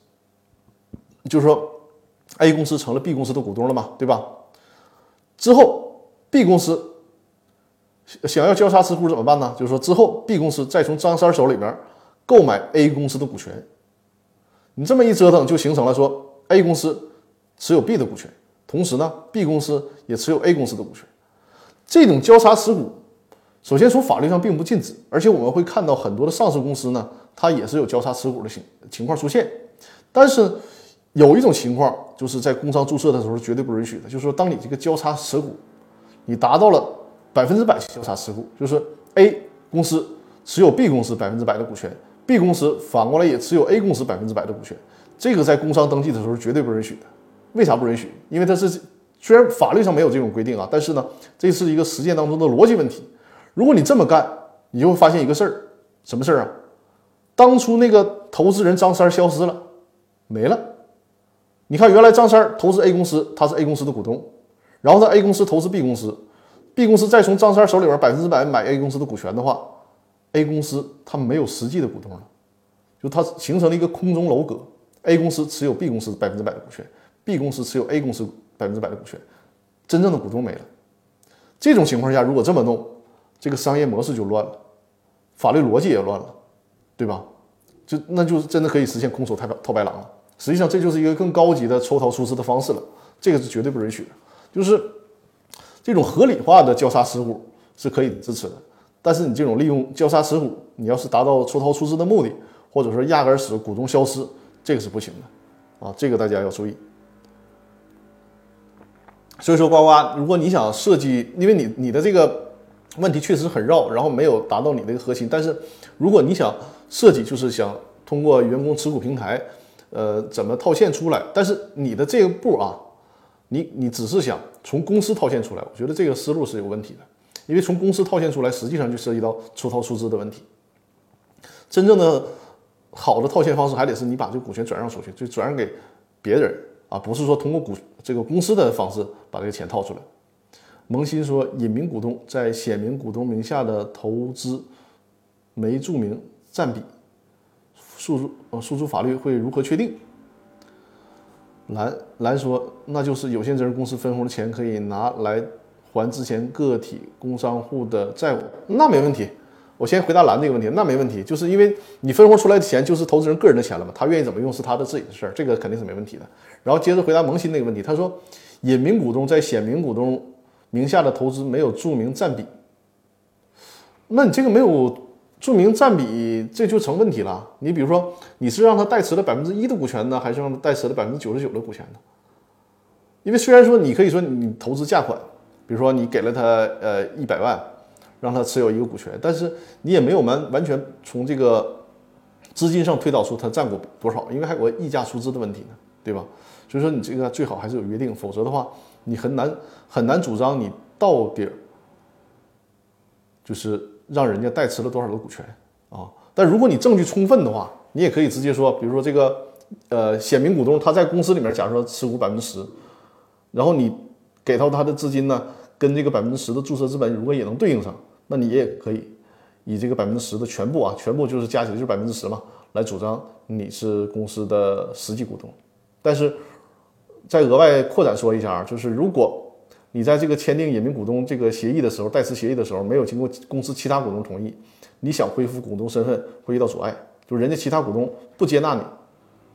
就是说 A 公司成了 B 公司的股东了嘛，对吧？之后 B 公司想要交叉持股怎么办呢？就是说之后 B 公司再从张三手里边购买 A 公司的股权，你这么一折腾，就形成了说 A 公司持有 B 的股权，同时呢 B 公司也持有 A 公司的股权。这种交叉持股，首先从法律上并不禁止，而且我们会看到很多的上市公司呢，它也是有交叉持股的情情况出现。但是有一种情况，就是在工商注册的时候绝对不允许的，就是说当你这个交叉持股，你达到了百分之百交叉持股，就是 A 公司持有 B 公司百分之百的股权，B 公司反过来也持有 A 公司百分之百的股权，这个在工商登记的时候绝对不允许的。为啥不允许？因为它是。虽然法律上没有这种规定啊，但是呢，这是一个实践当中的逻辑问题。如果你这么干，你就会发现一个事儿，什么事儿啊？当初那个投资人张三消失了，没了。你看，原来张三投资 A 公司，他是 A 公司的股东，然后他 A 公司投资 B 公司，B 公司再从张三手里边百分之百买 A 公司的股权的话，A 公司他没有实际的股东了，就它形成了一个空中楼阁。A 公司持有 B 公司百分之百的股权，B 公司持有 A 公司。百分之百的股权，真正的股东没了。这种情况下，如果这么弄，这个商业模式就乱了，法律逻辑也乱了，对吧？就那就是真的可以实现空手套套白狼了。实际上，这就是一个更高级的抽逃出资的方式了。这个是绝对不允许的。就是这种合理化的交叉持股是可以支持的，但是你这种利用交叉持股，你要是达到抽逃出资的目的，或者说压根使股东消失，这个是不行的啊。这个大家要注意。所以说，呱呱，如果你想设计，因为你你的这个问题确实很绕，然后没有达到你的一个核心。但是，如果你想设计，就是想通过员工持股平台，呃，怎么套现出来？但是你的这个步啊，你你只是想从公司套现出来，我觉得这个思路是有问题的。因为从公司套现出来，实际上就涉及到出逃出资的问题。真正的好的套现方式，还得是你把这个股权转让出去，就转让给别人。啊，不是说通过股这个公司的方式把这个钱套出来。萌新说，隐名股东在显名股东名下的投资没注明占比，诉呃诉诸法律会如何确定？蓝蓝说，那就是有限责任公司分红的钱可以拿来还之前个体工商户的债务，那没问题。我先回答蓝这个问题，那没问题，就是因为你分红出来的钱就是投资人个人的钱了嘛，他愿意怎么用是他的自己的事儿，这个肯定是没问题的。然后接着回答萌新那个问题，他说隐名股东在显名股东名下的投资没有注明占比，那你这个没有注明占比，这就成问题了。你比如说你是让他代持了百分之一的股权呢，还是让他代持了百分之九十九的股权呢？因为虽然说你可以说你投资价款，比如说你给了他呃一百万。让他持有一个股权，但是你也没有完完全从这个资金上推导出他占股多少，因为还有个溢价出资的问题呢，对吧？所以说你这个最好还是有约定，否则的话你很难很难主张你到底就是让人家代持了多少的股权啊。但如果你证据充分的话，你也可以直接说，比如说这个呃显名股东他在公司里面，假如说持股百分之十，然后你给到他的资金呢？跟这个百分之十的注册资本如果也能对应上，那你也可以以这个百分之十的全部啊，全部就是加起来就是百分之十嘛，来主张你是公司的实际股东。但是再额外扩展说一下啊，就是如果你在这个签订隐名股东这个协议的时候，代持协议的时候没有经过公司其他股东同意，你想恢复股东身份会遇到阻碍，就是人家其他股东不接纳你，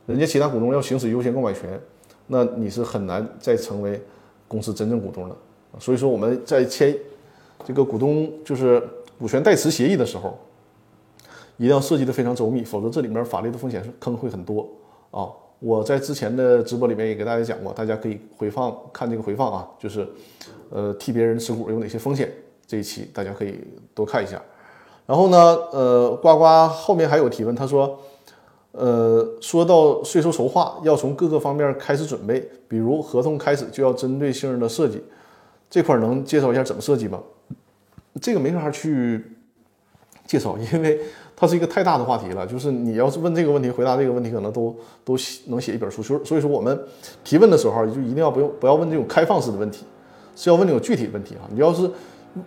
人家其他股东要行使优先购买权，那你是很难再成为公司真正股东的。所以说我们在签这个股东就是股权代持协议的时候，一定要设计的非常周密，否则这里面法律的风险是坑会很多啊。我在之前的直播里面也给大家讲过，大家可以回放看这个回放啊，就是呃替别人持股有哪些风险这一期大家可以多看一下。然后呢，呃，呱呱后面还有提问，他说，呃，说到税收筹划要从各个方面开始准备，比如合同开始就要针对性的设计。这块能介绍一下怎么设计吗？这个没法去介绍，因为它是一个太大的话题了。就是你要是问这个问题，回答这个问题，可能都都能写一本书。所以说，我们提问的时候，就一定要不用不要问这种开放式的问题，是要问这种具体问题啊。你要是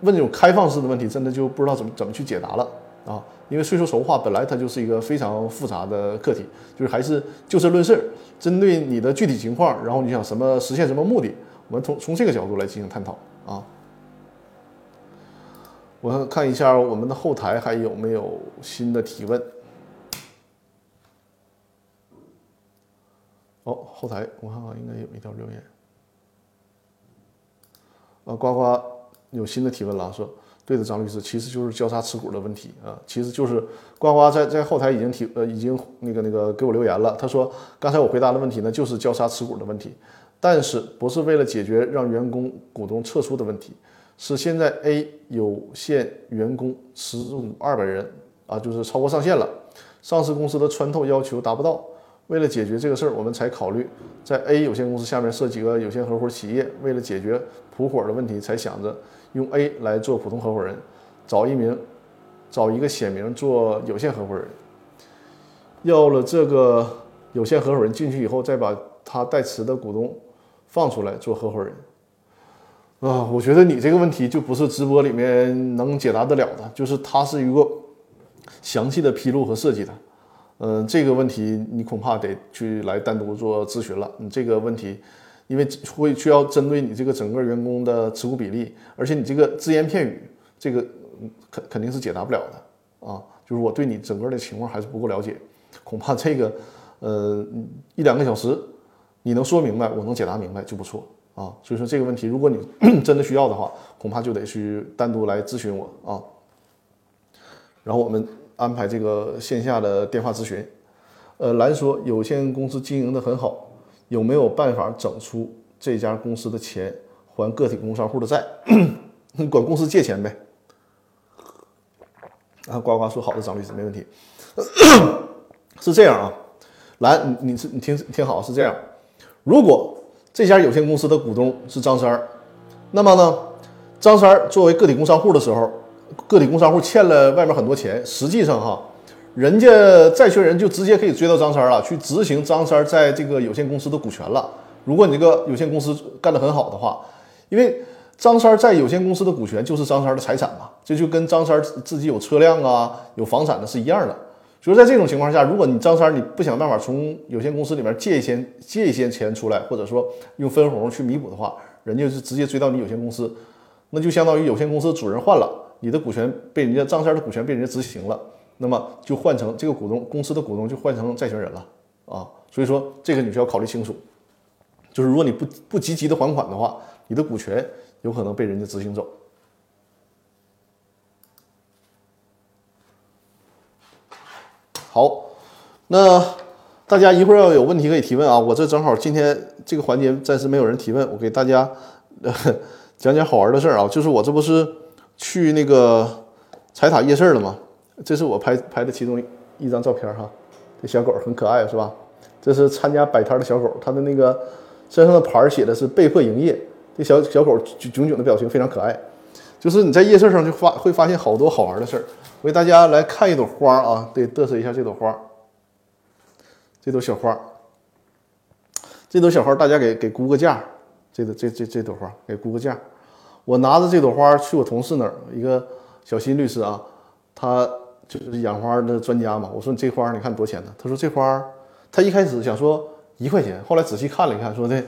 问这种开放式的问题，真的就不知道怎么怎么去解答了啊。因为税收筹划本来它就是一个非常复杂的课题，就是还是就事论事，针对你的具体情况，然后你想什么实现什么目的，我们从从这个角度来进行探讨啊。我看一下我们的后台还有没有新的提问。哦，后台我看看应该有一条留言。啊，呱呱有新的提问了，说。对的，张律师，其实就是交叉持股的问题啊，其实就是呱呱在在后台已经提呃已经那个那个给我留言了，他说刚才我回答的问题呢就是交叉持股的问题，但是不是为了解决让员工股东撤出的问题，是现在 A 有限员工持股二百人啊，就是超过上限了，上市公司的穿透要求达不到，为了解决这个事儿，我们才考虑在 A 有限公司下面设几个有限合伙企业，为了解决普伙的问题，才想着。用 A 来做普通合伙人，找一名，找一个显名做有限合伙人。要了这个有限合伙人进去以后，再把他代持的股东放出来做合伙人。啊，我觉得你这个问题就不是直播里面能解答得了的，就是它是一个详细的披露和设计的。嗯，这个问题你恐怕得去来单独做咨询了。你这个问题。因为会需要针对你这个整个员工的持股比例，而且你这个只言片语，这个肯肯定是解答不了的啊。就是我对你整个的情况还是不够了解，恐怕这个呃一两个小时你能说明白，我能解答明白就不错啊。所以说这个问题，如果你 <clears throat> 真的需要的话，恐怕就得去单独来咨询我啊。然后我们安排这个线下的电话咨询。呃，兰说有限公司经营的很好。有没有办法整出这家公司的钱还个体工商户的债？<coughs> 管公司借钱呗。啊，呱呱说好的，张律师没问题。<coughs> 是这样啊，来，你你是你听听好，是这样。如果这家有限公司的股东是张三儿，那么呢，张三儿作为个体工商户的时候，个体工商户欠了外面很多钱，实际上哈。人家债权人就直接可以追到张三儿了，去执行张三儿在这个有限公司的股权了。如果你这个有限公司干得很好的话，因为张三儿在有限公司的股权就是张三儿的财产嘛，这就跟张三儿自己有车辆啊、有房产的是一样的。就是在这种情况下，如果你张三你不想办法从有限公司里面借一些借一些钱出来，或者说用分红去弥补的话，人家是直接追到你有限公司，那就相当于有限公司主人换了，你的股权被人家张三的股权被人家执行了。那么就换成这个股东公司的股东就换成债权人了啊，所以说这个你需要考虑清楚，就是如果你不不积极的还款的话，你的股权有可能被人家执行走。好，那大家一会儿要有问题可以提问啊，我这正好今天这个环节暂时没有人提问，我给大家讲讲好玩的事儿啊，就是我这不是去那个彩塔夜市了吗？这是我拍拍的其中一张照片哈，这小狗很可爱是吧？这是参加摆摊的小狗，它的那个身上的牌写的是被迫营业。这小小狗炯炯的表情非常可爱。就是你在夜市上就发会发现好多好玩的事儿。我给大家来看一朵花啊，得嘚瑟一下这朵花。这朵小花，这朵小花大家给给估个价。这个这这这朵花给估个价。我拿着这朵花去我同事那儿，一个小新律师啊，他。就是养花的专家嘛，我说你这花你看多少钱呢？他说这花，他一开始想说一块钱，后来仔细看了一看，说的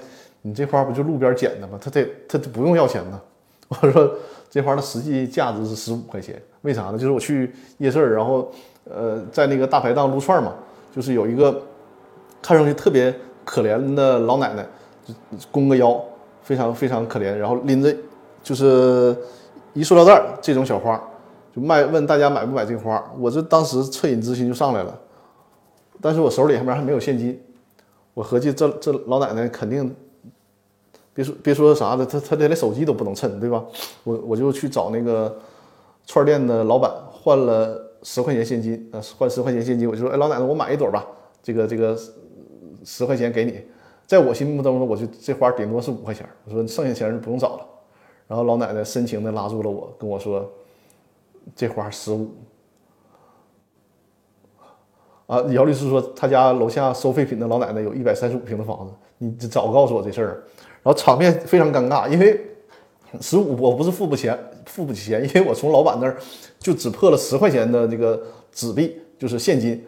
你这花不就路边捡的吗？他这他不用要钱呢。我说这花的实际价值是十五块钱，为啥呢？就是我去夜市，然后呃在那个大排档撸串嘛，就是有一个看上去特别可怜的老奶奶，就弓个腰，非常非常可怜，然后拎着就是一塑料袋这种小花。就卖问大家买不买这花，我这当时恻隐之心就上来了，但是我手里还边还没有现金，我合计这这老奶奶肯定别说别说啥的，他他连手机都不能趁，对吧？我我就去找那个串店的老板换了十块钱现金，呃，换十块钱现金，我就说，哎，老奶奶，我买一朵吧，这个这个十块钱给你，在我心目当中，我就这花顶多是五块钱，我说剩下钱是不用找了，然后老奶奶深情的拉住了我，跟我说。这花十五啊！姚律师说他家楼下收废品的老奶奶有一百三十五平的房子，你早告诉我这事儿。然后场面非常尴尬，因为十五我不是付不钱，付不起钱，<laughs> 因为我从老板那儿就只破了十块钱的这个纸币，就是现金。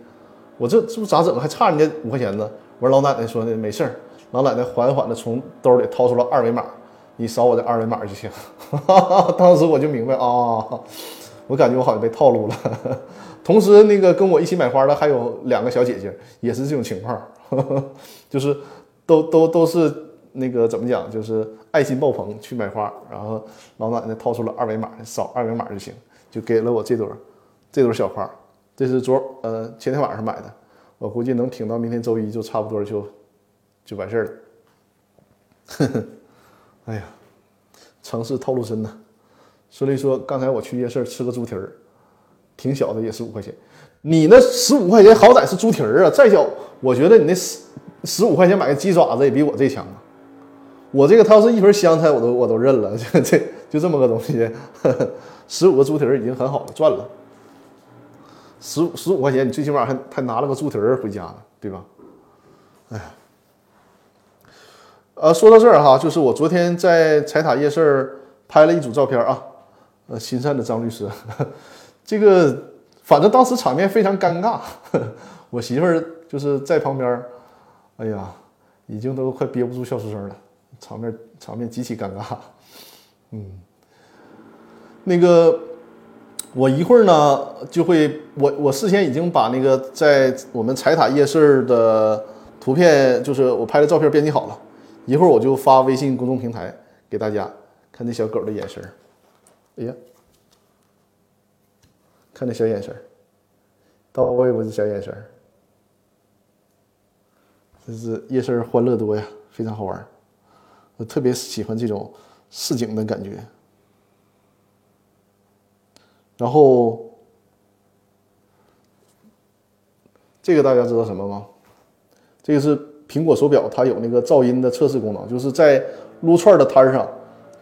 我这这不咋整？还差人家五块钱呢。我说老奶奶说的没事儿。老奶奶缓缓的从兜里掏出了二维码，你扫我的二维码就行。<laughs> 当时我就明白啊，我感觉我好像被套路了。<laughs> 同时，那个跟我一起买花的还有两个小姐姐，也是这种情况，就是都都都是那个怎么讲，就是爱心爆棚去买花，然后老奶奶掏出了二维码，扫二维码就行，就给了我这朵这朵小花。这是昨呃前天晚上买的，我估计能挺到明天周一就差不多就就完事儿了。呵呵，哎呀，城市套路深呐。所以说刚才我去夜市吃个猪蹄儿。挺小的，也十五块钱。你那十五块钱好歹是猪蹄儿啊，再小，我觉得你那十十五块钱买个鸡爪子也比我这强啊。我这个他要是一盆香菜，我都我都认了。就这就这么个东西，<laughs> 十五个猪蹄儿已经很好了，赚了。十五十五块钱，你最起码还还拿了个猪蹄儿回家呢，对吧？哎呀，呃，说到这儿哈，就是我昨天在彩塔夜市拍了一组照片啊，呃，心善的张律师。<laughs> 这个反正当时场面非常尴尬，<laughs> 我媳妇儿就是在旁边，哎呀，已经都快憋不住笑出声了，场面场面极其尴尬。嗯，那个我一会儿呢就会，我我事先已经把那个在我们彩塔夜市的图片，就是我拍的照片编辑好了，一会儿我就发微信公众平台给大家看那小狗的眼神哎呀。看那小眼神到位不？这小眼神这是夜市欢乐多呀，非常好玩我特别喜欢这种市井的感觉。然后，这个大家知道什么吗？这个是苹果手表，它有那个噪音的测试功能，就是在撸串的摊上，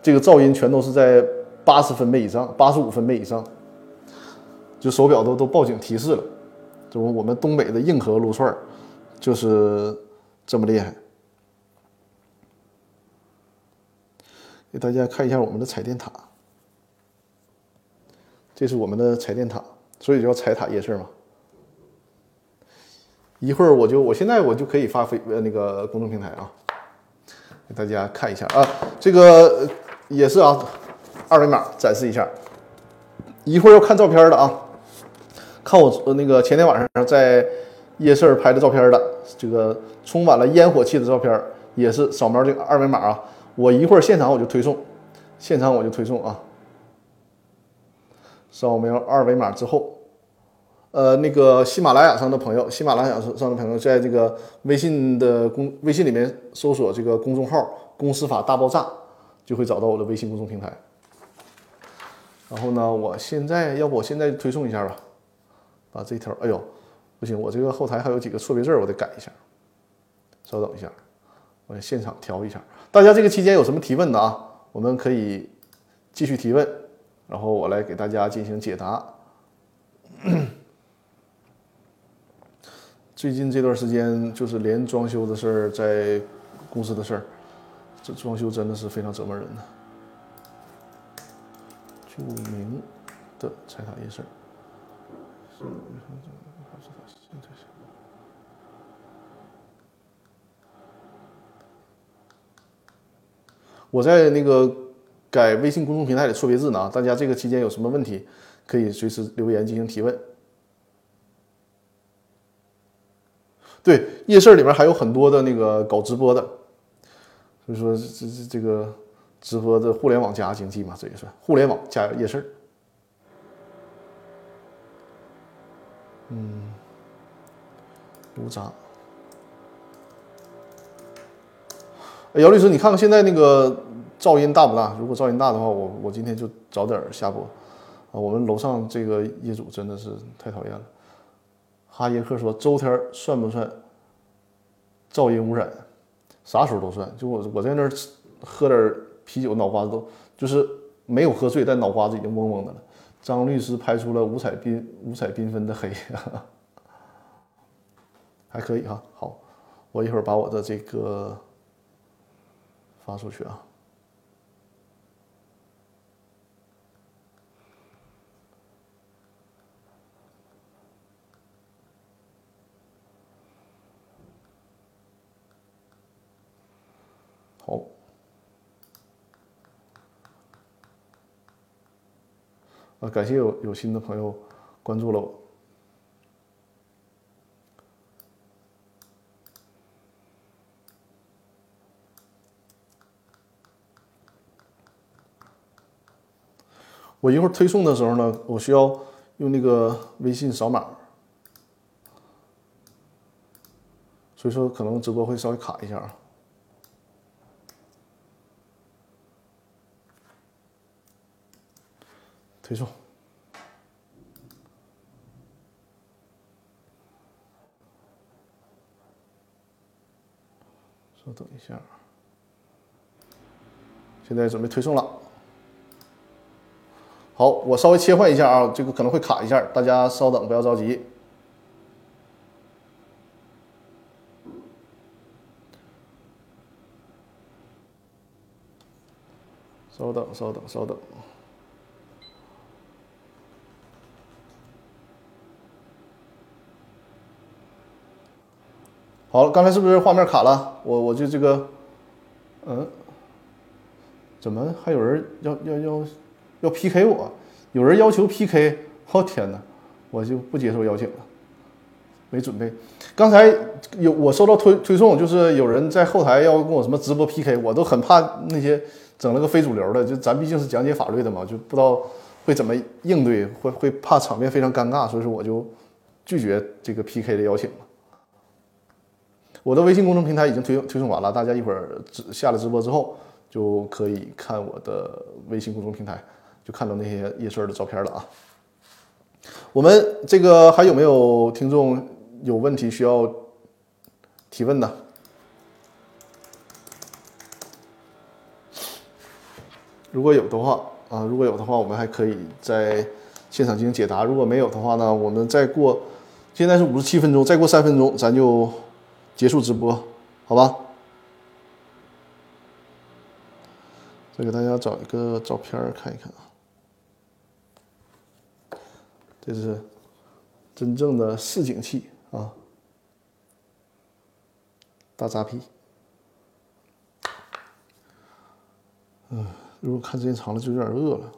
这个噪音全都是在八十分贝以上，八十五分贝以上。就手表都都报警提示了，就我们东北的硬核撸串就是这么厉害。给大家看一下我们的彩电塔，这是我们的彩电塔，所以叫彩塔夜市嘛。一会儿我就我现在我就可以发飞呃那个公众平台啊，给大家看一下啊，这个也是啊，二维码展示一下，一会儿要看照片的啊。看我那个前天晚上在夜市拍的照片的，这个充满了烟火气的照片，也是扫描这个二维码啊。我一会儿现场我就推送，现场我就推送啊。扫描二维码之后，呃，那个喜马拉雅上的朋友，喜马拉雅上的朋友，在这个微信的公微信里面搜索这个公众号“公司法大爆炸”，就会找到我的微信公众平台。然后呢，我现在要不我现在推送一下吧。把这条，哎呦，不行，我这个后台还有几个错别字，我得改一下。稍等一下，我现场调一下。大家这个期间有什么提问的啊？我们可以继续提问，然后我来给大家进行解答。<coughs> 最近这段时间就是连装修的事儿，在公司的事儿，这装修真的是非常折磨人呢。著名的彩塔夜市。我在那个改微信公众平台的错别字呢，大家这个期间有什么问题，可以随时留言进行提问。对，夜市里面还有很多的那个搞直播的，所以说这这这个直播的互联网加经济嘛，这也是互联网加夜市。嗯，无渣。姚律师，你看看现在那个噪音大不大？如果噪音大的话，我我今天就早点下播。啊，我们楼上这个业主真的是太讨厌了。哈耶克说，周天算不算噪音污染？啥时候都算。就我我在那儿喝点啤酒，脑瓜子都就是没有喝醉，但脑瓜子已经嗡嗡的了。张律师拍出了五彩缤五彩缤纷的黑，<laughs> 还可以哈。好，我一会儿把我的这个发出去啊。好。啊感谢有有新的朋友关注了我。我一会儿推送的时候呢，我需要用那个微信扫码，所以说可能直播会稍微卡一下啊。推送，稍等一下，现在准备推送了。好，我稍微切换一下啊，这个可能会卡一下，大家稍等，不要着急。稍等，稍等，稍等。好了，刚才是不是画面卡了？我我就这个，嗯，怎么还有人要要要？要要 PK 我，有人要求 PK，我天哪，我就不接受邀请了，没准备。刚才有我收到推推送，就是有人在后台要跟我什么直播 PK，我都很怕那些整了个非主流的，就咱毕竟是讲解法律的嘛，就不知道会怎么应对，会会怕场面非常尴尬，所以说我就拒绝这个 PK 的邀请了。我的微信公众平台已经推推送完了，大家一会儿下了直播之后就可以看我的微信公众平台。就看到那些夜市的照片了啊！我们这个还有没有听众有问题需要提问的？如果有的话啊，如果有的话，我们还可以在现场进行解答；如果没有的话呢，我们再过，现在是五十七分钟，再过三分钟咱就结束直播，好吧？再给大家找一个照片看一看啊。这是真正的示警器啊，大扎皮。嗯，如果看时间长了就有点饿了。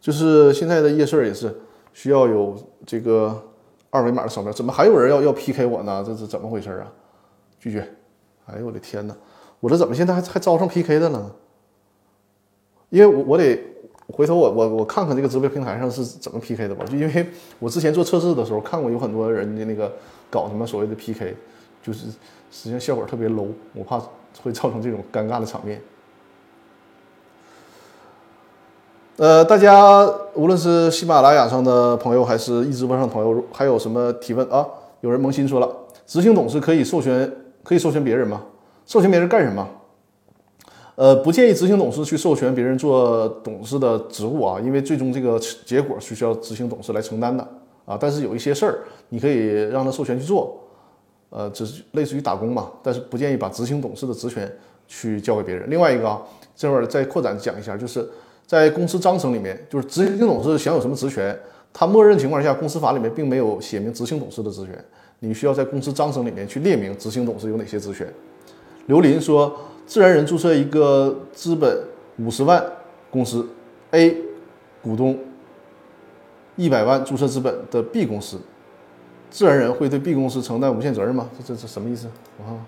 就是现在的夜市也是需要有这个二维码的扫描，怎么还有人要要 PK 我呢？这是怎么回事啊？拒绝！哎呦我的天哪！我这怎么现在还还招上 PK 的了？因为我我得回头我我我看看这个直播平台上是怎么 PK 的吧？就因为我之前做测试的时候看过有很多人的那个搞什么所谓的 PK，就是实际上效果特别 low，我怕会造成这种尴尬的场面。呃，大家无论是喜马拉雅上的朋友还是一直播上的朋友，还有什么提问啊？有人萌新说了，执行董事可以授权可以授权别人吗？授权别人干什么？呃，不建议执行董事去授权别人做董事的职务啊，因为最终这个结果是需要执行董事来承担的啊。但是有一些事儿，你可以让他授权去做，呃，只是类似于打工嘛。但是不建议把执行董事的职权去交给别人。另外一个啊，这会儿再扩展讲一下，就是在公司章程里面，就是执行董事享有什么职权，他默认情况下，公司法里面并没有写明执行董事的职权，你需要在公司章程里面去列明执行董事有哪些职权。刘林说：“自然人注册一个资本五十万公司，A 股东一百万注册资本的 B 公司，自然人会对 B 公司承担无限责任吗？这这这什么意思？我看看。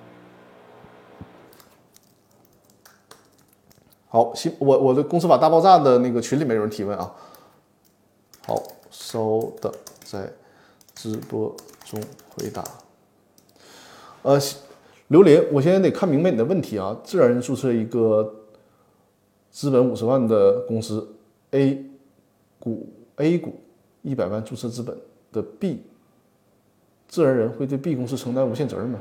好，新我我的公司法大爆炸的那个群里面有人提问啊。好，稍等，在直播中回答。呃。”刘林，我现在得看明白你的问题啊！自然人注册一个资本五十万的公司，A 股 A 股一百万注册资本的 B，自然人会对 B 公司承担无限责任吗？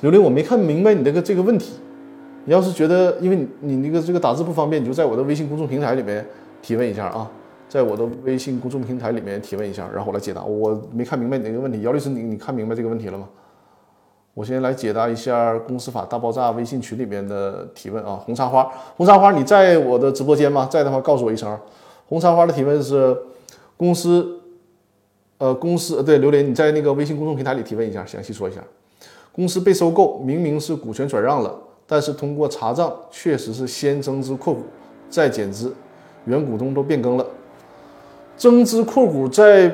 刘林，我没看明白你这个这个问题。你要是觉得因为你你那个这个打字不方便，你就在我的微信公众平台里面提问一下啊，在我的微信公众平台里面提问一下，然后我来解答。我没看明白你那个问题，姚律师，你你看明白这个问题了吗？我先来解答一下公司法大爆炸微信群里面的提问啊，红茶花，红茶花，你在我的直播间吗？在的话告诉我一声。红茶花的提问是：公司呃，公司对榴莲，你在那个微信公众平台里提问一下，详细说一下。公司被收购，明明是股权转让了，但是通过查账，确实是先增资扩股，再减资，原股东都变更了。增资扩股在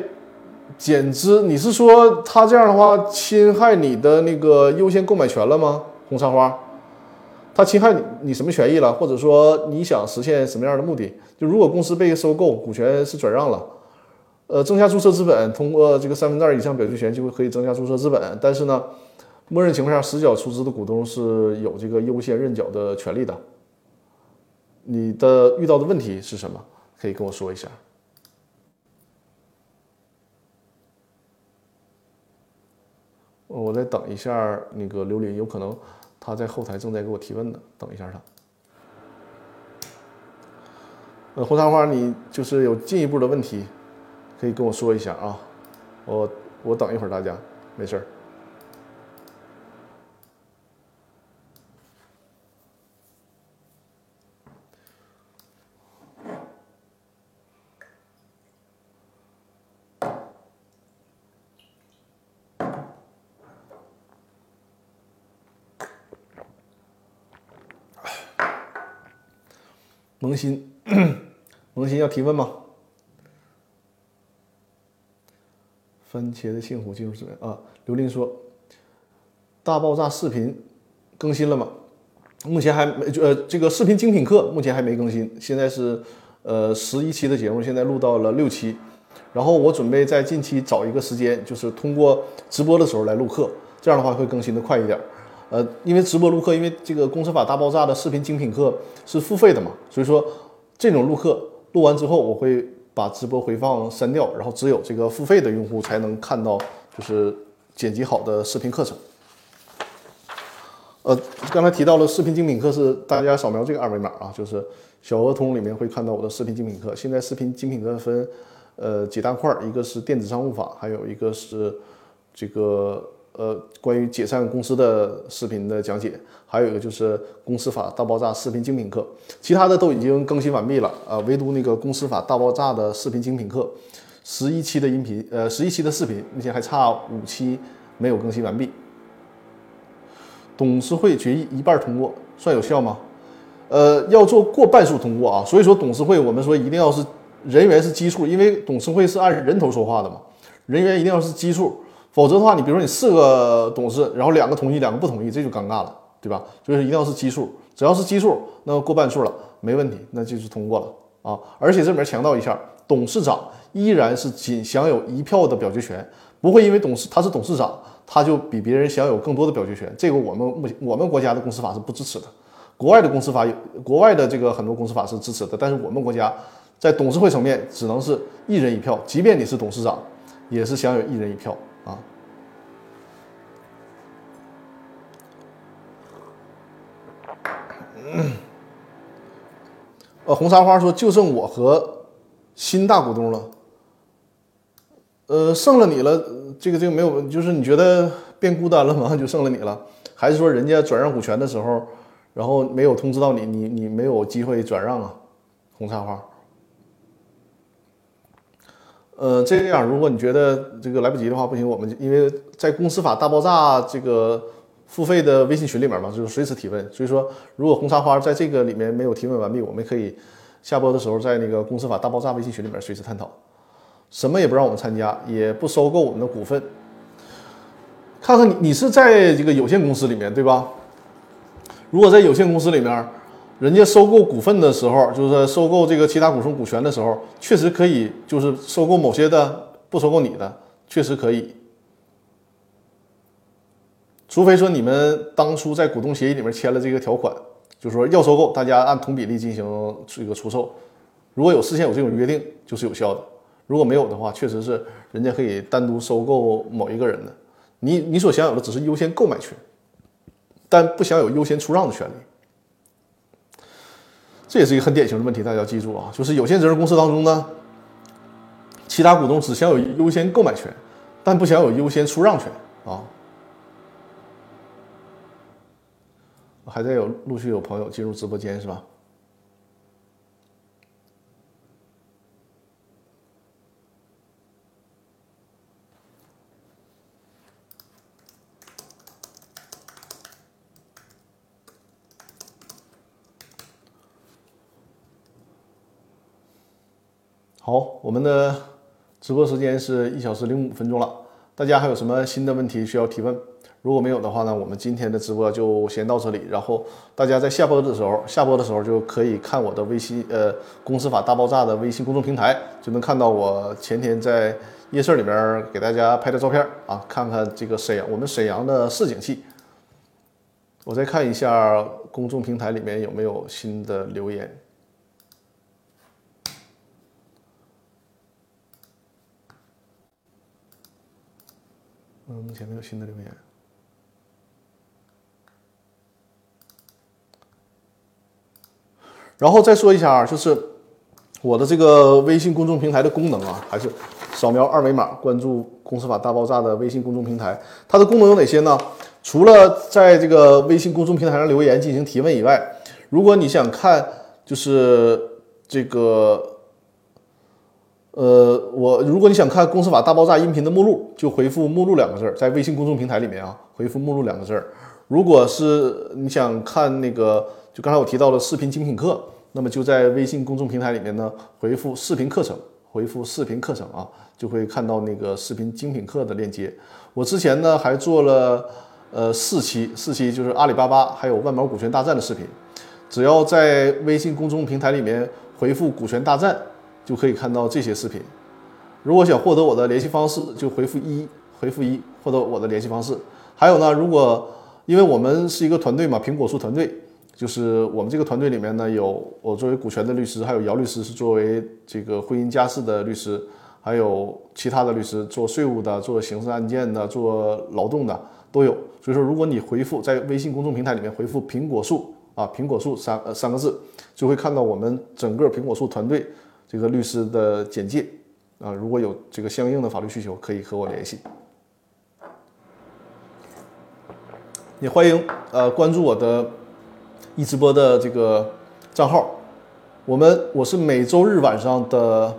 减资，你是说他这样的话侵害你的那个优先购买权了吗？红茶花，他侵害你你什么权益了？或者说你想实现什么样的目的？就如果公司被收购，股权是转让了。呃，增加注册资本，通过这个三分之二以上表决权就可以增加注册资本。但是呢，默认情况下，实缴出资的股东是有这个优先认缴的权利的。你的遇到的问题是什么？可以跟我说一下。我再等一下，那个刘林有可能他在后台正在给我提问呢，等一下他。呃，红茶花，你就是有进一步的问题。可以跟我说一下啊，我我等一会儿大家，没事儿。萌新，<coughs> 萌新要提问吗？番茄的幸福技术指南啊，刘林说：“大爆炸视频更新了吗？目前还没，呃，这个视频精品课目前还没更新。现在是呃十一期的节目，现在录到了六期。然后我准备在近期找一个时间，就是通过直播的时候来录课，这样的话会更新的快一点。呃，因为直播录课，因为这个公司法大爆炸的视频精品课是付费的嘛，所以说这种录课录完之后，我会。”把直播回放删掉，然后只有这个付费的用户才能看到，就是剪辑好的视频课程。呃，刚才提到了视频精品课是大家扫描这个二维码啊，就是小鹅通里面会看到我的视频精品课。现在视频精品课分呃几大块，一个是电子商务法，还有一个是这个。呃，关于解散公司的视频的讲解，还有一个就是公司法大爆炸视频精品课，其他的都已经更新完毕了啊，唯独那个公司法大爆炸的视频精品课，十一期的音频，呃，十一期的视频，目前还差五期没有更新完毕。董事会决议一半通过算有效吗？呃，要做过半数通过啊，所以说董事会我们说一定要是人员是基数，因为董事会是按人头说话的嘛，人员一定要是基数。否则的话，你比如说你四个董事，然后两个同意，两个不同意，这就尴尬了，对吧？所以说一定要是奇数，只要是奇数，那过半数了，没问题，那就是通过了啊。而且这里面强调一下，董事长依然是仅享有一票的表决权，不会因为董事他是董事长，他就比别人享有更多的表决权。这个我们目前我们国家的公司法是不支持的，国外的公司法有，国外的这个很多公司法是支持的，但是我们国家在董事会层面只能是一人一票，即便你是董事长，也是享有一人一票。啊，呃，红茶花说就剩我和新大股东了，呃，剩了你了，这个这个没有，就是你觉得变孤单了吗？<laughs> 就剩了你了，还是说人家转让股权的时候，然后没有通知到你，你你没有机会转让啊？红茶花。呃，这样，如果你觉得这个来不及的话，不行，我们因为在公司法大爆炸这个付费的微信群里面嘛，就是随时提问。所以说，如果红茶花在这个里面没有提问完毕，我们可以下播的时候在那个公司法大爆炸微信群里面随时探讨。什么也不让我们参加，也不收购我们的股份。看看你，你是在这个有限公司里面对吧？如果在有限公司里面。人家收购股份的时候，就是收购这个其他股东股权的时候，确实可以，就是收购某些的，不收购你的，确实可以。除非说你们当初在股东协议里面签了这个条款，就是说要收购，大家按同比例进行这个出售。如果有事先有这种约定，就是有效的；如果没有的话，确实是人家可以单独收购某一个人的。你你所享有的只是优先购买权，但不享有优先出让的权利。这也是一个很典型的问题，大家要记住啊，就是有限责任公司当中呢，其他股东只享有优先购买权，但不享有优先出让权啊。还在有陆续有朋友进入直播间是吧？好，我们的直播时间是一小时零五分钟了，大家还有什么新的问题需要提问？如果没有的话呢，我们今天的直播就先到这里。然后大家在下播的时候，下播的时候就可以看我的微信，呃，公司法大爆炸的微信公众平台，就能看到我前天在夜市里面给大家拍的照片啊，看看这个沈阳，我们沈阳的市井气。我再看一下公众平台里面有没有新的留言。嗯，目前没有新的留言。然后再说一下啊，就是我的这个微信公众平台的功能啊，还是扫描二维码关注“公司法大爆炸”的微信公众平台。它的功能有哪些呢？除了在这个微信公众平台上留言进行提问以外，如果你想看就是这个。呃，我如果你想看《公司法大爆炸》音频的目录，就回复“目录”两个字儿，在微信公众平台里面啊，回复“目录”两个字儿。如果是你想看那个，就刚才我提到的视频精品课，那么就在微信公众平台里面呢，回复“视频课程”，回复“视频课程”啊，就会看到那个视频精品课的链接。我之前呢还做了呃四期，四期就是阿里巴巴还有万宝股权大战的视频，只要在微信公众平台里面回复“股权大战”。就可以看到这些视频。如果想获得我的联系方式，就回复一，回复一获得我的联系方式。还有呢，如果因为我们是一个团队嘛，苹果树团队，就是我们这个团队里面呢，有我作为股权的律师，还有姚律师是作为这个婚姻家事的律师，还有其他的律师做税务的、做刑事案件的、做劳动的都有。所以说，如果你回复在微信公众平台里面回复“苹果树”啊，“苹果树”三呃三个字，就会看到我们整个苹果树团队。这个律师的简介啊，如果有这个相应的法律需求，可以和我联系。也欢迎呃关注我的易直播的这个账号。我们我是每周日晚上的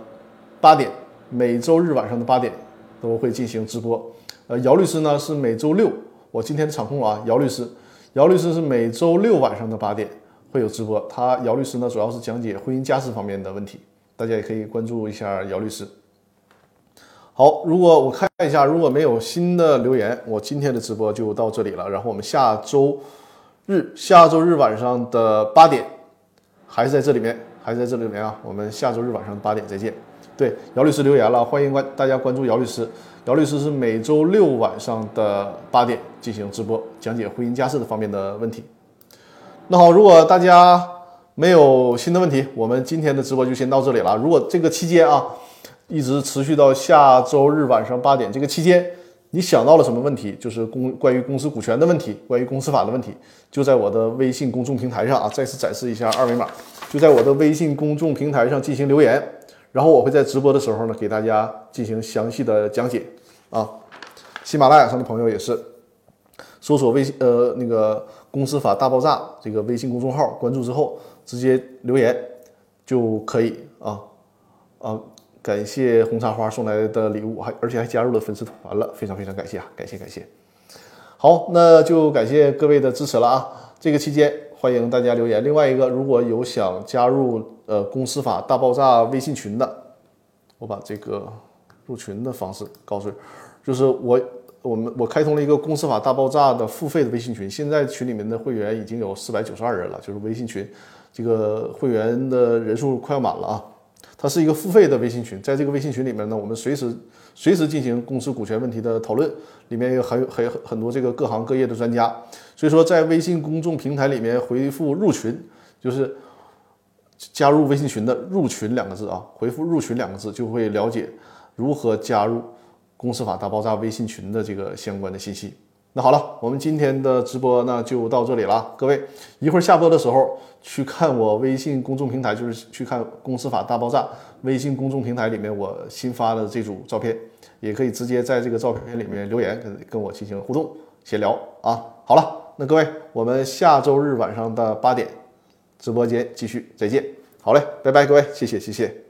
八点，每周日晚上的八点都会进行直播。呃，姚律师呢是每周六，我今天的场控啊。姚律师，姚律师是每周六晚上的八点会有直播。他姚律师呢主要是讲解婚姻家事方面的问题。大家也可以关注一下姚律师。好，如果我看一下，如果没有新的留言，我今天的直播就到这里了。然后我们下周日，下周日晚上的八点，还是在这里面，还是在这里面啊。我们下周日晚上八点再见。对，姚律师留言了，欢迎关大家关注姚律师。姚律师是每周六晚上的八点进行直播，讲解婚姻家事的方面的问题。那好，如果大家。没有新的问题，我们今天的直播就先到这里了。如果这个期间啊，一直持续到下周日晚上八点，这个期间你想到了什么问题，就是公关于公司股权的问题，关于公司法的问题，就在我的微信公众平台上啊，再次展示一下二维码，就在我的微信公众平台上进行留言，然后我会在直播的时候呢，给大家进行详细的讲解啊。喜马拉雅上的朋友也是搜索微信呃那个公司法大爆炸这个微信公众号，关注之后。直接留言就可以啊啊！感谢红茶花送来的礼物，还而且还加入了粉丝团了，非常非常感谢啊！感谢感谢。好，那就感谢各位的支持了啊！这个期间欢迎大家留言。另外一个，如果有想加入呃公司法大爆炸微信群的，我把这个入群的方式告诉，就是我我们我开通了一个公司法大爆炸的付费的微信群，现在群里面的会员已经有四百九十二人了，就是微信群。这个会员的人数快要满了啊！它是一个付费的微信群，在这个微信群里面呢，我们随时随时进行公司股权问题的讨论，里面有很很很多这个各行各业的专家。所以说，在微信公众平台里面回复入群，就是加入微信群的入群两个字啊，回复入群两个字就会了解如何加入公司法大爆炸微信群的这个相关的信息。那好了，我们今天的直播那就到这里了。各位，一会儿下播的时候去看我微信公众平台，就是去看《公司法大爆炸》微信公众平台里面我新发的这组照片，也可以直接在这个照片里面留言，跟跟我进行互动闲聊啊。好了，那各位，我们下周日晚上的八点直播间继续再见。好嘞，拜拜，各位，谢谢，谢谢。